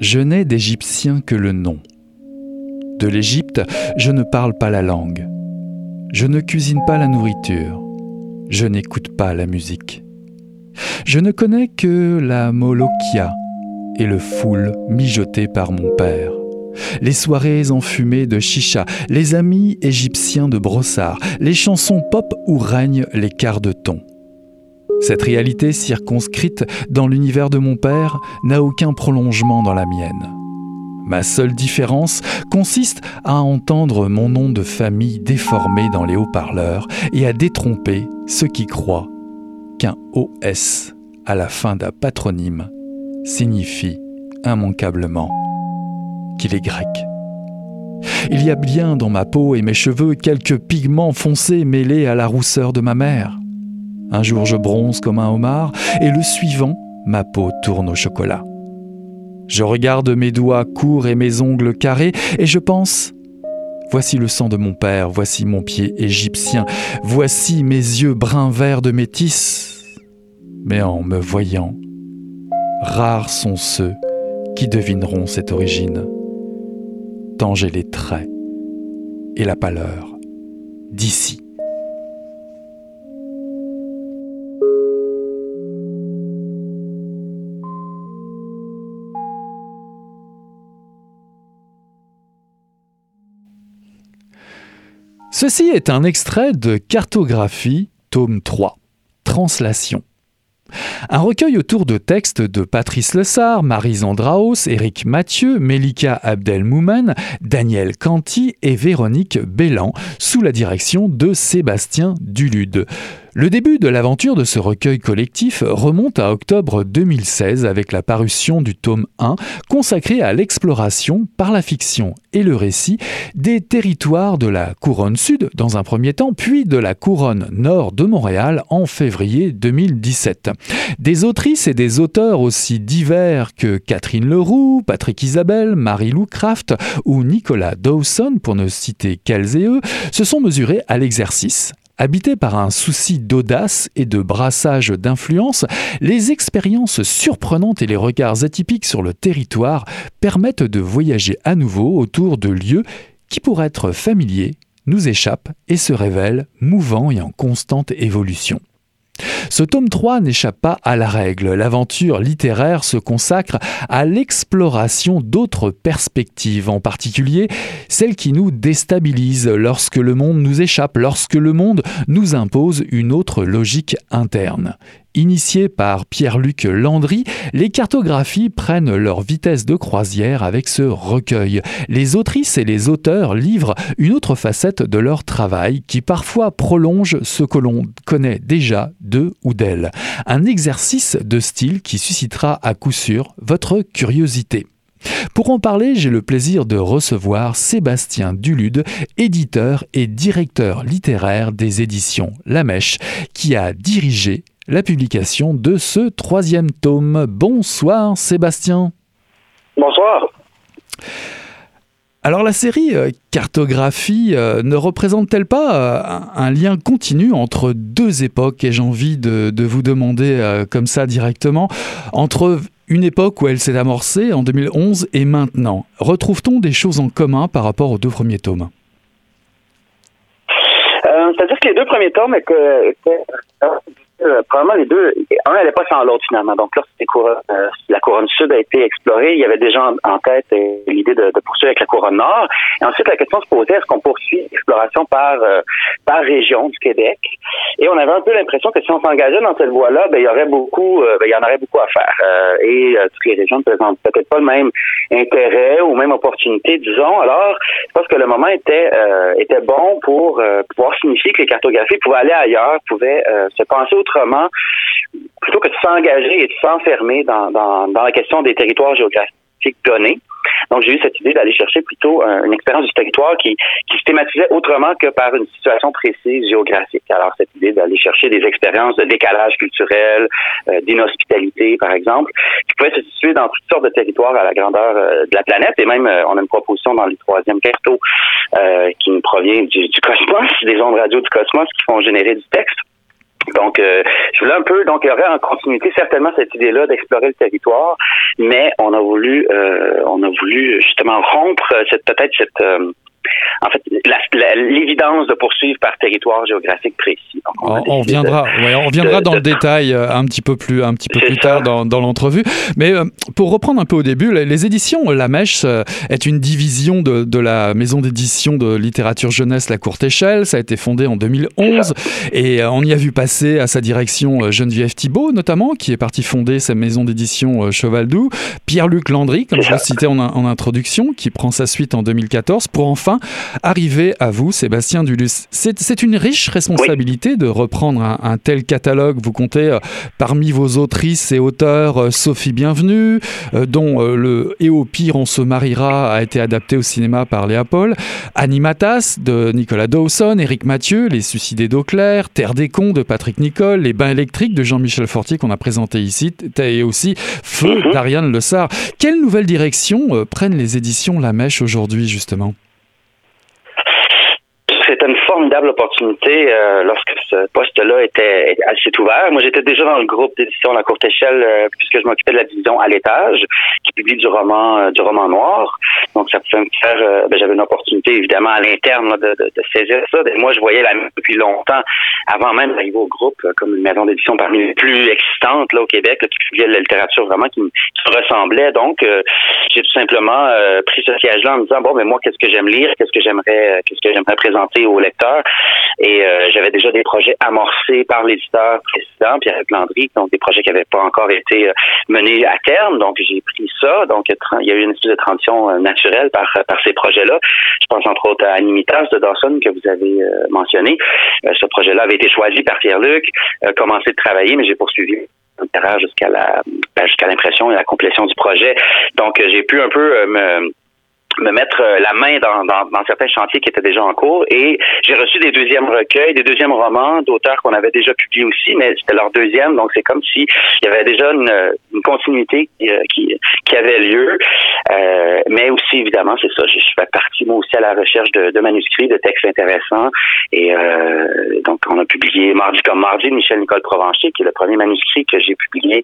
Je n'ai d'Égyptien que le nom. De l'Égypte, je ne parle pas la langue. Je ne cuisine pas la nourriture. Je n'écoute pas la musique. Je ne connais que la molokia et le foule mijoté par mon père. Les soirées enfumées de chicha, les amis égyptiens de brossard, les chansons pop où règnent les quarts de ton. Cette réalité circonscrite dans l'univers de mon père n'a aucun prolongement dans la mienne. Ma seule différence consiste à entendre mon nom de famille déformé dans les haut-parleurs et à détromper ceux qui croient qu'un OS à la fin d'un patronyme signifie immanquablement qu'il est grec. Il y a bien dans ma peau et mes cheveux quelques pigments foncés mêlés à la rousseur de ma mère. Un jour je bronze comme un homard et le suivant, ma peau tourne au chocolat. Je regarde mes doigts courts et mes ongles carrés et je pense Voici le sang de mon père, voici mon pied égyptien, voici mes yeux bruns verts de métis. Mais en me voyant, rares sont ceux qui devineront cette origine, tant j'ai les traits et la pâleur d'ici. Ceci est un extrait de Cartographie, tome 3, Translation. Un recueil autour de textes de Patrice Lessard, Marie Zandraos, Éric Mathieu, Melika Abdelmoumen, Daniel Canty et Véronique Bellan, sous la direction de Sébastien Dulude. Le début de l'aventure de ce recueil collectif remonte à octobre 2016 avec la parution du tome 1 consacré à l'exploration par la fiction et le récit des territoires de la couronne sud dans un premier temps, puis de la couronne nord de Montréal en février 2017. Des autrices et des auteurs aussi divers que Catherine Leroux, Patrick Isabelle, Marie-Lou Craft ou Nicolas Dawson, pour ne citer qu'elles et eux, se sont mesurés à l'exercice Habités par un souci d'audace et de brassage d'influence, les expériences surprenantes et les regards atypiques sur le territoire permettent de voyager à nouveau autour de lieux qui, pour être familiers, nous échappent et se révèlent mouvants et en constante évolution. Ce tome 3 n'échappe pas à la règle. L'aventure littéraire se consacre à l'exploration d'autres perspectives, en particulier celles qui nous déstabilisent lorsque le monde nous échappe, lorsque le monde nous impose une autre logique interne. Initiées par Pierre-Luc Landry, les cartographies prennent leur vitesse de croisière avec ce recueil. Les autrices et les auteurs livrent une autre facette de leur travail qui parfois prolonge ce que l'on connaît déjà d'eux ou d'elles. Un exercice de style qui suscitera à coup sûr votre curiosité. Pour en parler, j'ai le plaisir de recevoir Sébastien Dulude, éditeur et directeur littéraire des éditions La Mèche, qui a dirigé la publication de ce troisième tome. Bonsoir Sébastien. Bonsoir. Alors la série euh, Cartographie euh, ne représente-t-elle pas euh, un, lien continu entre deux époques? Et j'ai envie de, vous demander comme ça directement, entre une époque où elle s'est amorcée en 2011 et maintenant. Retrouve-t-on des choses en commun par rapport aux deux premiers tomes? C'est-à-dire que les deux premiers tomes étaient euh, probablement les deux, un n'allait pas sans l'autre finalement. Donc là, euh, la couronne sud a été explorée. Il y avait déjà en, tête euh, l'idée de, poursuivre avec la couronne nord. Et ensuite, la question se posait est-ce qu'on poursuit l'exploration par par région du Québec? Et on avait un peu l'impression que si on s'engageait dans cette voie-là, ben il y aurait beaucoup, ben, il y en aurait beaucoup à faire. et toutes les régions ne présentent peut-être pas le même intérêt ou même opportunité, disons. Alors, je pense que le moment était était bon pour pouvoir signifier que les cartographies pouvaient aller ailleurs, pouvaient se penser autrement autrement, plutôt que de s'engager et de s'enfermer dans, la question des territoires géographiques donnés. Donc, j'ai eu cette idée d'aller chercher plutôt une expérience du territoire qui, qui se thématisait autrement que par une situation précise géographique. Alors, cette idée d'aller chercher des expériences de décalage culturel, euh, d'inhospitalité, par exemple, qui pouvaient se situer dans toutes sortes de territoires à la grandeur euh, de la planète. Et même, euh, on a une proposition dans le troisième carto qui nous provient du cosmos, des ondes radio du cosmos qui font générer du texte. Donc, euh, je voulais un peu, donc il y aurait en continuité certainement cette idée-là d'explorer le territoire, mais on a voulu, euh, on a voulu justement rompre cette peut-être cette euh, en fait, l'évidence de poursuivre par territoire géographique précis. on, viendra, on viendra dans le détail euh, un petit peu plus, un petit peu plus tard dans, dans l'entrevue. Mais euh, pour reprendre un peu au début, les, éditions La Mèche euh, est une division de, de la maison d'édition de littérature jeunesse La Courte Échelle. Ça a été fondé en 2011 et on y a vu passer à sa direction Geneviève Thibault, notamment, qui est partie fonder sa maison d'édition Cheval Doux. Pierre-Luc Landry, comme je le citais en, en introduction, qui prend sa suite en 2014 pour enfin arriver à vous, Sébastien Dulus. C'est une riche responsabilité de reprendre un, tel catalogue. Vous comptez euh, parmi vos autrices et auteurs euh, Sophie Bienvenue, euh, dont le Et au pire on se mariera a été adapté au cinéma par Léa Paul, Animatas de Nicolas Dawson, Éric Mathieu, Les Suicidés d'Auclair, Terre des cons de Patrick Nicole, Les Bains électriques de Jean-Michel Fortier qu'on a présenté ici, et aussi Feu d'Ariane Le Sar. Quelle nouvelle direction prennent les éditions La Mèche aujourd'hui justement? C'était une formidable opportunité euh, lorsque ce poste-là était assez ouvert. Moi, j'étais déjà dans le groupe d'édition La Courte Échelle euh, puisque je m'occupais de la division à l'étage qui publie du roman euh, du roman noir. Donc, ça pouvait me faire... Ben, j'avais une opportunité, évidemment, à l'interne de, saisir ça. Moi, je voyais la depuis longtemps, avant même d'arriver au groupe, comme une maison d'édition parmi les plus existantes là, au Québec, qui publiait de la littérature vraiment qui, me ressemblait. Donc, j'ai tout simplement pris ce siège-là en me disant, bon, mais moi, qu'est-ce que j'aime lire? Qu'est-ce que j'aimerais qu'est-ce que j'aimerais présenter aux Et euh, j'avais déjà des projets amorcés par l'éditeur précédent, Pierre Landry, donc des projets qui n'avaient pas encore été euh, menés à terme. Donc j'ai pris ça. Donc il y a eu une espèce de transition euh, naturelle par, par ces projets-là. Je pense entre autres à Animitas de Dawson que vous avez mentionné. ce projet-là avait été choisi par Pierre-Luc, commencé de travailler, mais j'ai poursuivi jusqu'à la ben, jusqu'à l'impression et la complétion du projet. Donc j'ai pu un peu me me mettre euh, la main dans, dans, dans, certains chantiers qui étaient déjà en cours. Et j'ai reçu des deuxièmes recueils, des deuxièmes romans d'auteurs qu'on avait déjà publiés aussi, mais c'était leur deuxième, donc c'est comme si il y avait déjà une, une continuité qui, euh, qui, qui, avait lieu. Euh, mais aussi, évidemment, c'est ça, je, suis partie moi aussi à la recherche de, de manuscrits, de textes intéressants. Et euh, donc on a publié Mardi comme Mardi Michel Nicole Provencher, qui est le premier manuscrit que j'ai publié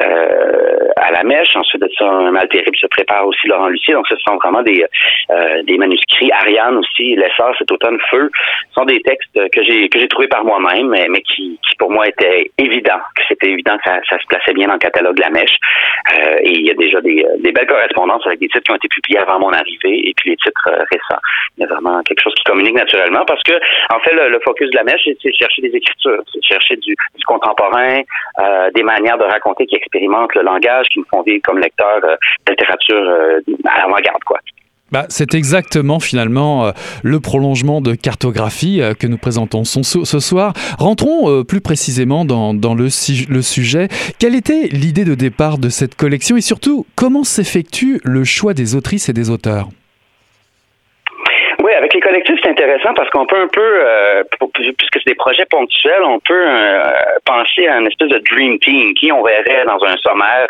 euh, à la mèche. Ensuite de ça, Un mal terrible se prépare aussi Laurent Lucier, donc ce sont des, euh, des manuscrits. Ariane aussi, L'essor, cet automne, Feu, sont des textes que j'ai que j'ai trouvés par moi-même, mais, qui, qui, pour moi étaient évidents, que c'était évident que ça, ça, se plaçait bien dans le catalogue de la mèche. Euh, et il y a déjà des, des, belles correspondances avec des titres qui ont été publiés avant mon arrivée et puis les titres euh, récents. Il y a vraiment quelque chose qui communique naturellement parce que, en fait, le, focus de la mèche, c'est chercher des écritures, c'est chercher du, du contemporain, euh, des manières de raconter qui expérimentent le langage, qui me font vivre comme lecteur euh, de littérature euh, à l'avant-garde, quoi. Bah, c'est exactement finalement le prolongement de cartographie que nous présentons ce soir. Rentrons plus précisément dans, le, sujet. Quelle était l'idée de départ de cette collection et surtout comment s'effectue le choix des autrices et des auteurs? Avec les collectifs, c'est intéressant parce qu'on peut un peu, euh, puisque c'est des projets ponctuels, on peut euh, penser à une espèce de dream team qui on verrait dans un sommaire.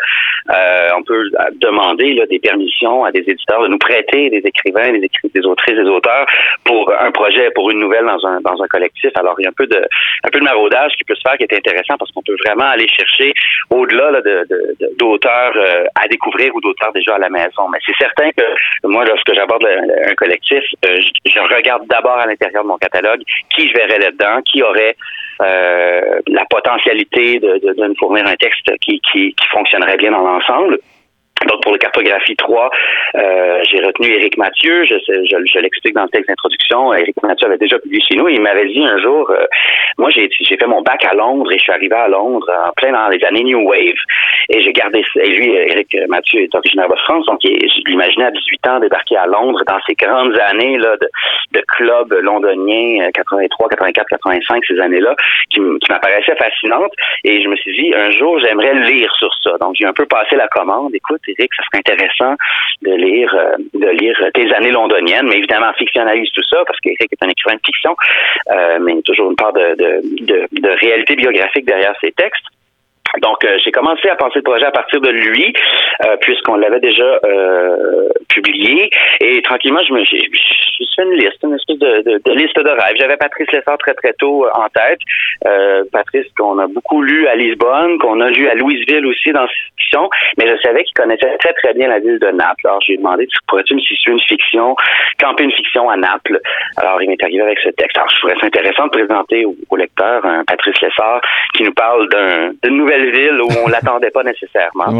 Euh, on peut demander là, des permissions à des éditeurs de nous prêter des écrivains, des, écrivains, des autrices, des auteurs pour un projet, pour une nouvelle dans un dans un collectif. Alors il y a un peu de un peu de maraudage qui peut se faire qui est intéressant parce qu'on peut vraiment aller chercher au-delà de, d'auteurs euh, à découvrir ou d'auteurs déjà à la maison. Mais c'est certain que moi, lorsque j'aborde un collectif, euh, je, regarde d'abord à l'intérieur de mon catalogue qui je verrais là-dedans, qui aurait euh, la potentialité de, de, de, me fournir un texte qui, qui, qui fonctionnerait bien dans l'ensemble. Donc pour le cartographie 3, euh, j'ai retenu Éric Mathieu. Je, je, je l'explique dans le texte d'introduction. Éric Mathieu avait déjà publié chez nous. Il m'avait dit un jour, euh, moi j'ai fait mon bac à Londres et je suis arrivé à Londres en plein dans les années New Wave. Et j'ai gardé et lui, Éric Mathieu est originaire de France, donc je l'imaginais à 18 ans débarquer à Londres dans ces grandes années là de, de club londonien 83, 84, 85, ces années-là, qui, qui m'apparaissaient fascinantes. Et je me suis dit un jour j'aimerais lire sur ça. Donc j'ai un peu passé la commande. Écoute que ça serait intéressant de lire euh, de lire tes années londoniennes, mais évidemment fictionnalise tout ça parce qu'Éric est un écrivain de fiction, euh, mais il y a toujours une part de, de, de réalité biographique derrière ses textes. Donc, euh, j'ai commencé à penser le projet à partir de lui, euh, puisqu'on l'avait déjà euh, publié. Et tranquillement, je me suis fait une liste, une espèce de, de, de liste de rêves. J'avais Patrice Lessard très, très tôt en tête. Patrice, qu'on a beaucoup lu à Lisbonne, qu'on a lu à Louisville aussi dans fiction, mais je savais qu'il connaissait très, très bien la ville de Naples. Alors, j'ai demandé, pourrais-tu me situer une fiction, camper une fiction à Naples? Alors, il m'est arrivé avec ce texte. Alors, je trouvais ça intéressant de présenter au, au lecteur un Patrice Lessard qui nous parle d'une nouvelle ville où on l'attendait pas nécessairement.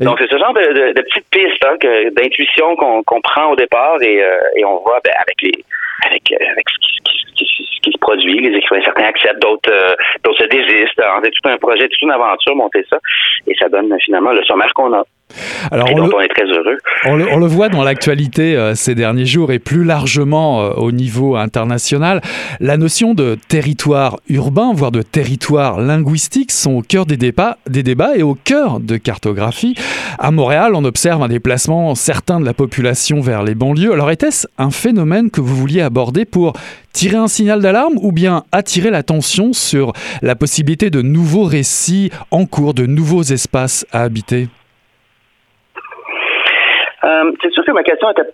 Donc c'est ce genre de, de, petites pistes hein, d'intuition qu'on prend au départ et, euh, et on voit ben, avec les avec, euh, avec ce, qui, ce, qui, se produit. Les écrivains, certains acceptent, d'autres euh, d'autres se désistent. C'est tout un projet, toute une aventure, monter ça. Et ça donne finalement le sommaire qu'on a. Alors on, le, est très heureux. On le, voit dans l'actualité euh, ces derniers jours et plus largement euh, au niveau international. La notion de territoire urbain, voire de territoire linguistique, sont au cœur des débats, des débats et au cœur de cartographie. À Montréal, on observe un déplacement certain de la population vers les banlieues. Alors était-ce un phénomène que vous vouliez aborder pour tirer un signal d'alarme ou bien attirer l'attention sur la possibilité de nouveaux récits en cours, de nouveaux espaces à habiter? Euh, c'est sûr que ma question était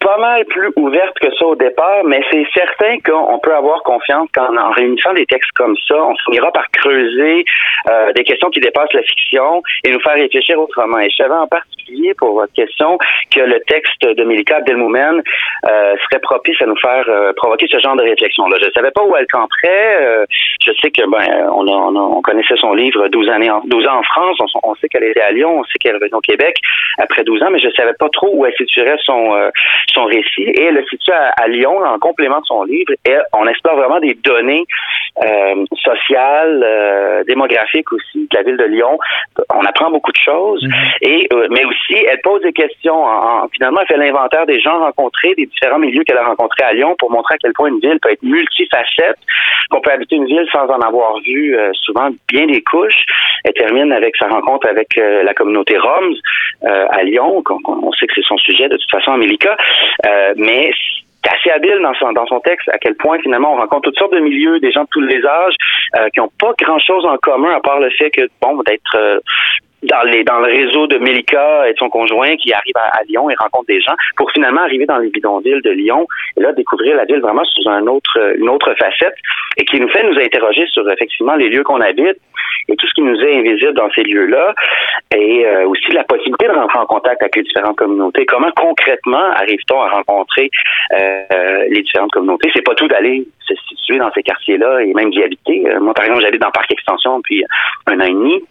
pas mal plus ouverte que ça au départ, mais c'est certain qu'on peut avoir confiance qu'en en réunissant des textes comme ça, on finira par creuser euh, des questions qui dépassent la fiction et nous faire réfléchir autrement. Et je savais en particulier pour votre question que le texte de Melika Abdelmoumen euh, serait propice à nous faire euh, provoquer ce genre de réflexion-là. Je ne savais pas où elle camperait. Euh, je sais que ben on, a, on, connaissait son livre 12 années en, 12 ans en France. On, on sait qu'elle était à Lyon, on sait qu'elle revenue au Québec après 12 ans, mais je ne savais pas trop où elle situerait son euh, son récit et elle le situe à, Lyon en complément de son livre et on explore vraiment des données euh, sociales, euh, démographiques aussi de la ville de Lyon. On apprend beaucoup de choses mhm. et euh, mais aussi elle pose des questions. En, finalement, elle fait l'inventaire des gens rencontrés, des différents milieux qu'elle a rencontrés à Lyon pour montrer à quel point une ville peut être multifacette, qu'on peut habiter une ville sans en avoir vu souvent bien des couches. Elle termine avec sa rencontre avec la communauté Roms à Lyon. On, on, sait que c'est son sujet de toute façon, Euh, mais c'est assez habile dans son, texte à quel point finalement on rencontre toutes sortes de milieux, des gens de tous les âges euh, qui n'ont pas grand chose en commun à part le fait que bon d'être euh, dans les dans le réseau de Melika et son conjoint qui arrive à, Lyon et rencontre des gens pour finalement arriver dans les bidonvilles de Lyon et là découvrir la ville vraiment sous un autre une autre facette et qui nous fait nous interroger sur effectivement les lieux qu'on habite et tout ce qui nous est invisible dans ces lieux-là et euh, aussi la possibilité de rentrer en contact avec les différentes communautés. Comment concrètement arrive-t-on à rencontrer euh, les différentes communautés? C'est pas tout d'aller se situer dans ces quartiers-là et même d'y habiter. Euh, moi, par exemple, j'habite dans Parc Extension depuis un an et demi.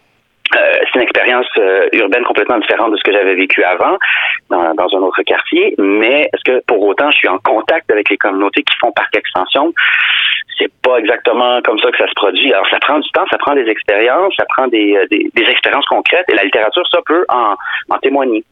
Euh, c'est une expérience euh, urbaine complètement différente de ce que j'avais vécu avant dans, dans, un autre quartier, mais est-ce que pour autant je suis en contact avec les communautés qui font parc extension? C'est pas exactement comme ça que ça se produit. Alors ça prend du temps, ça prend des expériences, ça prend des, euh, des, expériences concrètes et la littérature, ça peut en témoigner.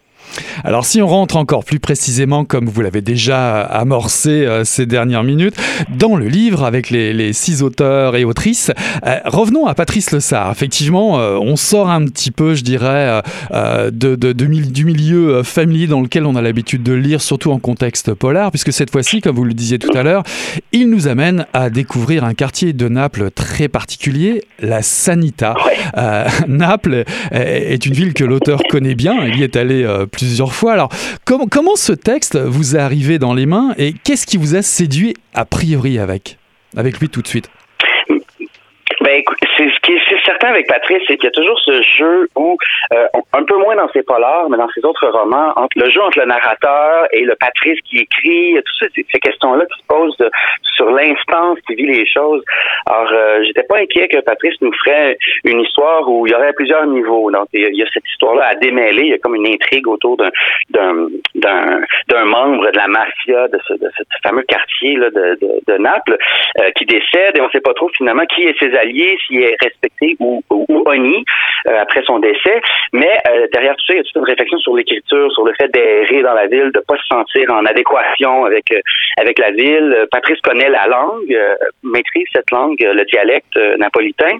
Alors si on rentre encore plus précisément, comme vous l'avez déjà amorcé euh, ces dernières minutes, dans le livre avec les, six auteurs et autrices, euh, revenons à Patrice Le Sart. Effectivement, euh, on sort un petit peu, je dirais, de, du milieu familier dans lequel on a l'habitude de lire, surtout en contexte polar, puisque cette fois-ci, comme vous le disiez tout à l'heure, il nous amène à découvrir un quartier de Naples très particulier, la Sanita. Naples est une ville que l'auteur connaît bien, il y est allé plusieurs fois. Alors, comment, ce texte vous est arrivé dans les mains et qu'est-ce qui vous a séduit a priori avec, avec lui tout de suite ben, c'est ce qui est certain avec Patrice, c'est qu'il y a toujours ce jeu où, euh, un peu moins dans ses polars, mais dans ses autres romans, entre le jeu entre le narrateur et le Patrice qui écrit, toutes ces, questions-là qui se posent sur l'instance qui vit les choses. Alors, euh, j'étais pas inquiet que Patrice nous ferait une histoire où il y aurait plusieurs niveaux. Donc, il y a cette histoire-là à démêler. Il y a comme une intrigue autour d'un d'un membre de la mafia de ce, de ce fameux quartier là, de, de, de Naples euh, qui décède et on sait pas trop finalement qui est ses alliés s'il est respecté ou, ou, honni euh, après son décès. Mais euh, derrière tout ça, il y a toute une réflexion sur l'écriture, sur le fait d'errer dans la ville, de pas se sentir en adéquation avec euh, avec la ville. Patrice connaît la langue, maîtrise cette langue, le dialecte napolitain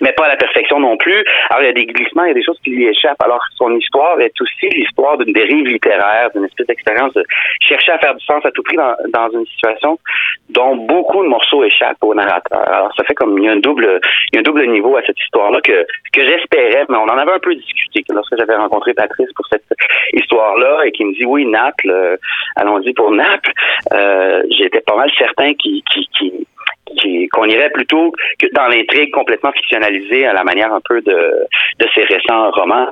mais pas à la perfection non plus. Alors, il y a des glissements, il y a des choses qui lui échappent. Alors, son histoire est aussi l'histoire d'une dérive littéraire, d'une espèce d'expérience de chercher à faire du sens à tout prix dans, dans une situation dont beaucoup de morceaux échappent au narrateur. Alors, ça fait comme il y a un double, il y a un double niveau à cette histoire-là que, que j'espérais, mais on en avait un peu discuté lorsque j'avais rencontré Patrice pour cette histoire-là et qui me dit oui, Naples, allons-y pour Naples. Euh, J'étais pas mal certain qu'il qui, qui, qu'on irait plutôt que dans l'intrigue complètement fictionnalisée à la manière un peu de, de ces récents romans.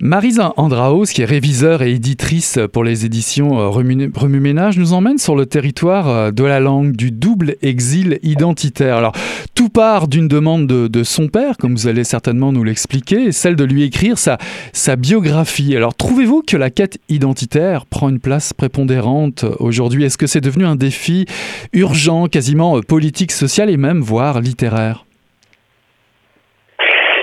Marisa Andraos, qui est réviseur et éditrice pour les éditions euh, Remue Ménage, nous emmène sur le territoire euh, de la langue, du double exil identitaire. Alors, tout part d'une demande de, son père, comme vous allez certainement nous l'expliquer, celle de lui écrire sa, sa biographie. Alors, trouvez-vous que la quête identitaire prend une place prépondérante aujourd'hui? Est-ce que c'est devenu un défi urgent, quasiment euh, politique, social et même, voire littéraire?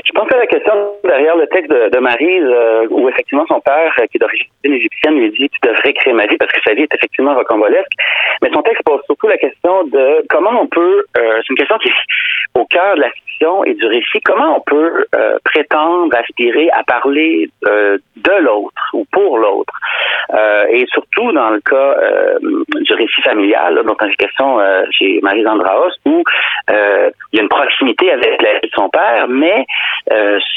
Je pense que la question derrière le texte de, de Marie, euh, où effectivement son père, euh, qui est d'origine égyptienne, lui dit Tu devrais créer ma vie parce que sa vie est effectivement rocambolesque. Mais son texte pose surtout la question de comment on peut, euh, c'est une question qui est au cœur de la fiction et du récit, comment on peut prétendre, aspirer à parler de l'autre ou pour l'autre. et surtout dans le cas du récit familial, donc dans une question chez Marie Zandraos, où il y a une proximité avec la vie de son père, mais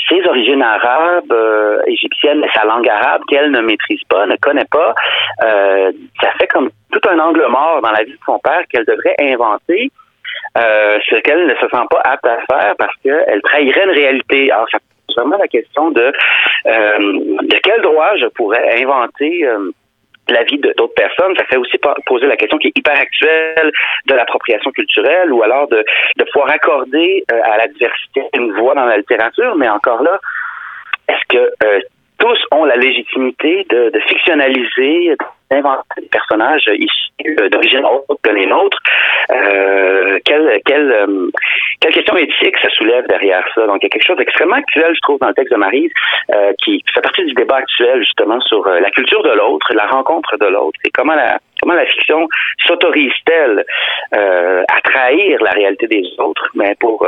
ses origines arabes, euh, égyptiennes, sa langue arabe qu'elle ne maîtrise pas, ne connaît pas, euh, ça fait comme tout un angle mort dans la vie de son père qu'elle devrait inventer. Euh, ce qu'elle ne se sent pas apte à faire parce qu'elle trahirait une réalité. Alors, ça pose vraiment la question de de quel droit je pourrais inventer la vie d'autres personnes, ça fait aussi poser la question qui est hyper actuelle de l'appropriation culturelle ou alors de, de pouvoir accorder euh, à la diversité une voix dans la littérature, mais encore là, est-ce que euh, tous ont la légitimité de, de fictionnaliser, d'inventer des personnages issus d'origine autre que les nôtres. Euh, quelle, quelle, euh, quelle question éthique ça soulève derrière ça? Donc, il y a quelque chose d'extrêmement actuel, je trouve, dans le texte de Marise, euh, qui fait partie du débat actuel, justement, sur euh, la culture de l'autre, la rencontre de l'autre, et comment la, comment la fiction s'autorise-t-elle euh, à trahir la réalité des autres, mais pour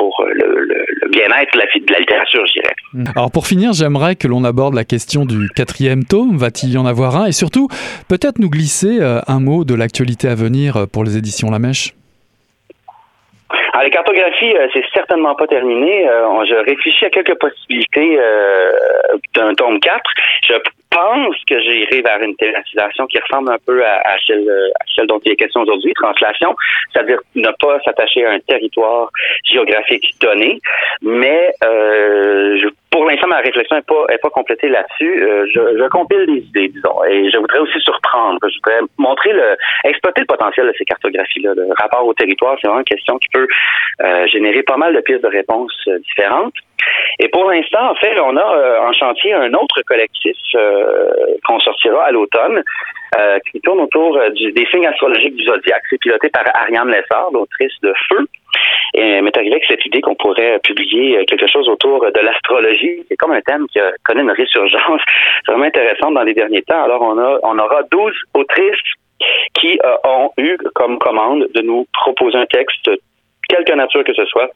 pour le, bien-être de la, littérature, je dirais. Mm. Alors pour finir, j'aimerais que l'on aborde la question du quatrième tome. Va-t-il y en avoir un? Et surtout, peut-être nous glisser euh, un mot de l'actualité à venir pour les éditions La Mèche Alors, les cartographies, euh, c'est certainement pas terminé. Euh, je réfléchis à quelques possibilités euh, d'un tome 4. Je pense que j'irai vers une thématisation qui ressemble un peu à, celle, à celle dont il est question aujourd'hui, translation, c'est-à-dire ne pas s'attacher à un territoire géographique donné, mais euh, je pour l'instant, ma réflexion n'est pas, est pas complétée là-dessus. Euh, je, je compile des idées, disons, et je voudrais aussi surprendre. Je voudrais montrer le, exploiter le potentiel de ces cartographies-là. Le rapport au territoire, c'est vraiment une question qui peut euh, générer pas mal de pistes de réponses euh, différentes. Et pour l'instant, en fait, on a en chantier un autre collectif qu'on sortira à l'automne, qui tourne autour du, des signes astrologiques du zodiaque. C'est piloté par Ariane Lessard, l'autrice de Feu, et m'est arrivé avec cette idée qu'on pourrait publier quelque chose autour de l'astrologie. C'est comme un thème qui connu une résurgence vraiment intéressante dans les derniers temps. Alors, on, a, on aura 12 autrices qui euh, ont eu comme commande de nous proposer un texte quelque nature que ce soit,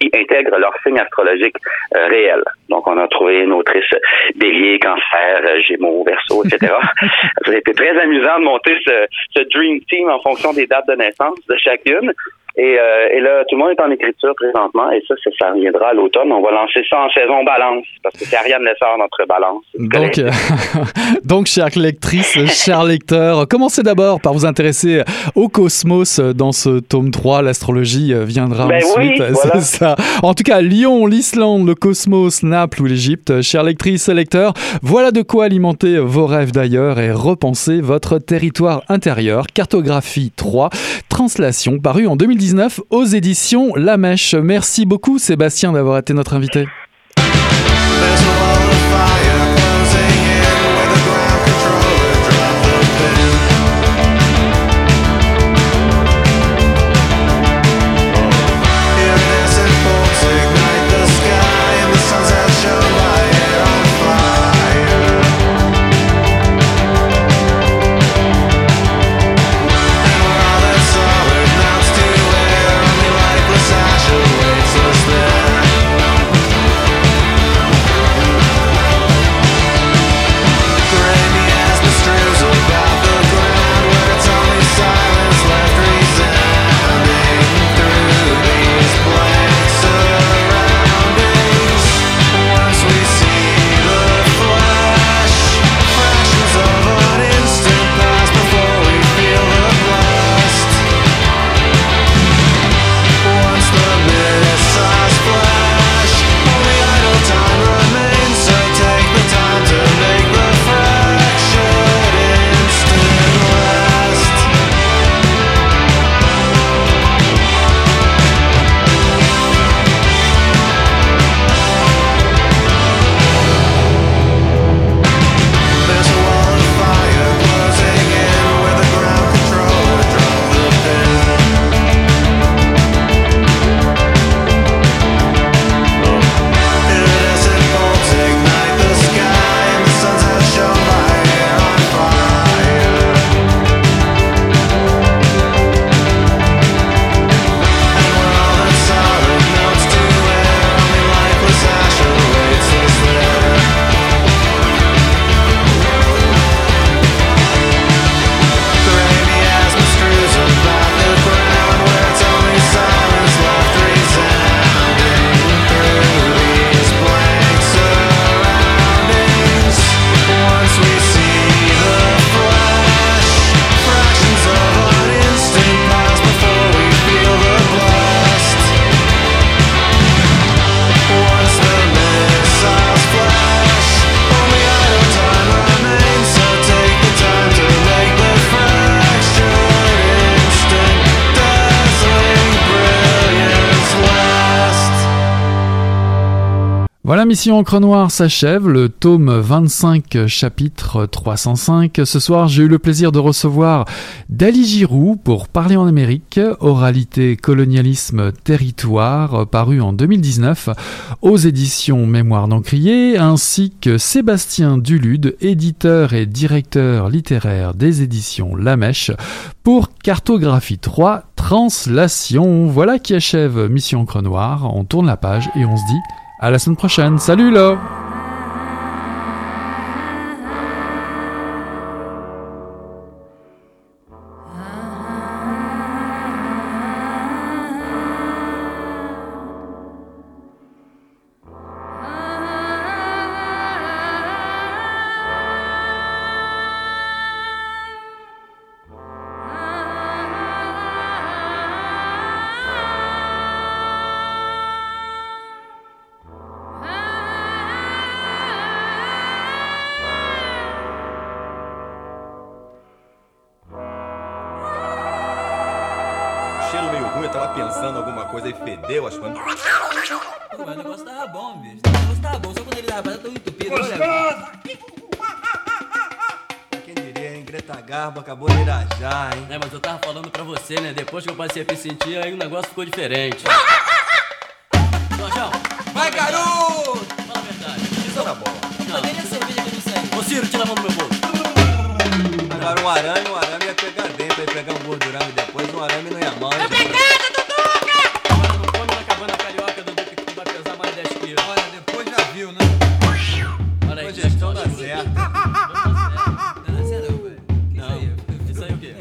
qui intègre leur signe astrologique euh, réel. Donc, on a trouvé une autrice bélier, cancer, euh, gémeaux, verso, etc. Ça a été très amusant de monter ce, ce Dream Team en fonction des dates de naissance de chacune. Et, euh, et, là, tout le monde est en écriture présentement, et ça, ça, ça reviendra à l'automne. On va lancer ça en saison balance, parce que c'est Ariane Lessard, notre balance. Donc, euh, donc, chère lectrice, chers lecteurs, commencez d'abord par vous intéresser au cosmos dans ce tome 3. L'astrologie viendra ben ensuite. Oui, voilà. ça. En tout cas, Lyon, l'Islande, le cosmos, Naples ou l'Égypte, chères lectrices et lecteurs, voilà de quoi alimenter vos rêves d'ailleurs et repenser votre territoire intérieur. Cartographie 3, translation, paru en 2019 aux éditions La Mèche. Merci beaucoup Sébastien d'avoir été notre invité. Voilà, Mission Encre Noire s'achève, le tome 25, chapitre 305. Ce soir, j'ai eu le plaisir de recevoir Dali Giroux pour Parler en Amérique, oralité, colonialisme, territoire, paru en 2019 aux éditions Mémoire d'Encrier, ainsi que Sébastien Dulude, éditeur et directeur littéraire des éditions La Mèche, pour Cartographie 3, Translation. Voilà qui achève Mission Encre Noire. On tourne la page et on se dit à la semaine prochaine. Salut là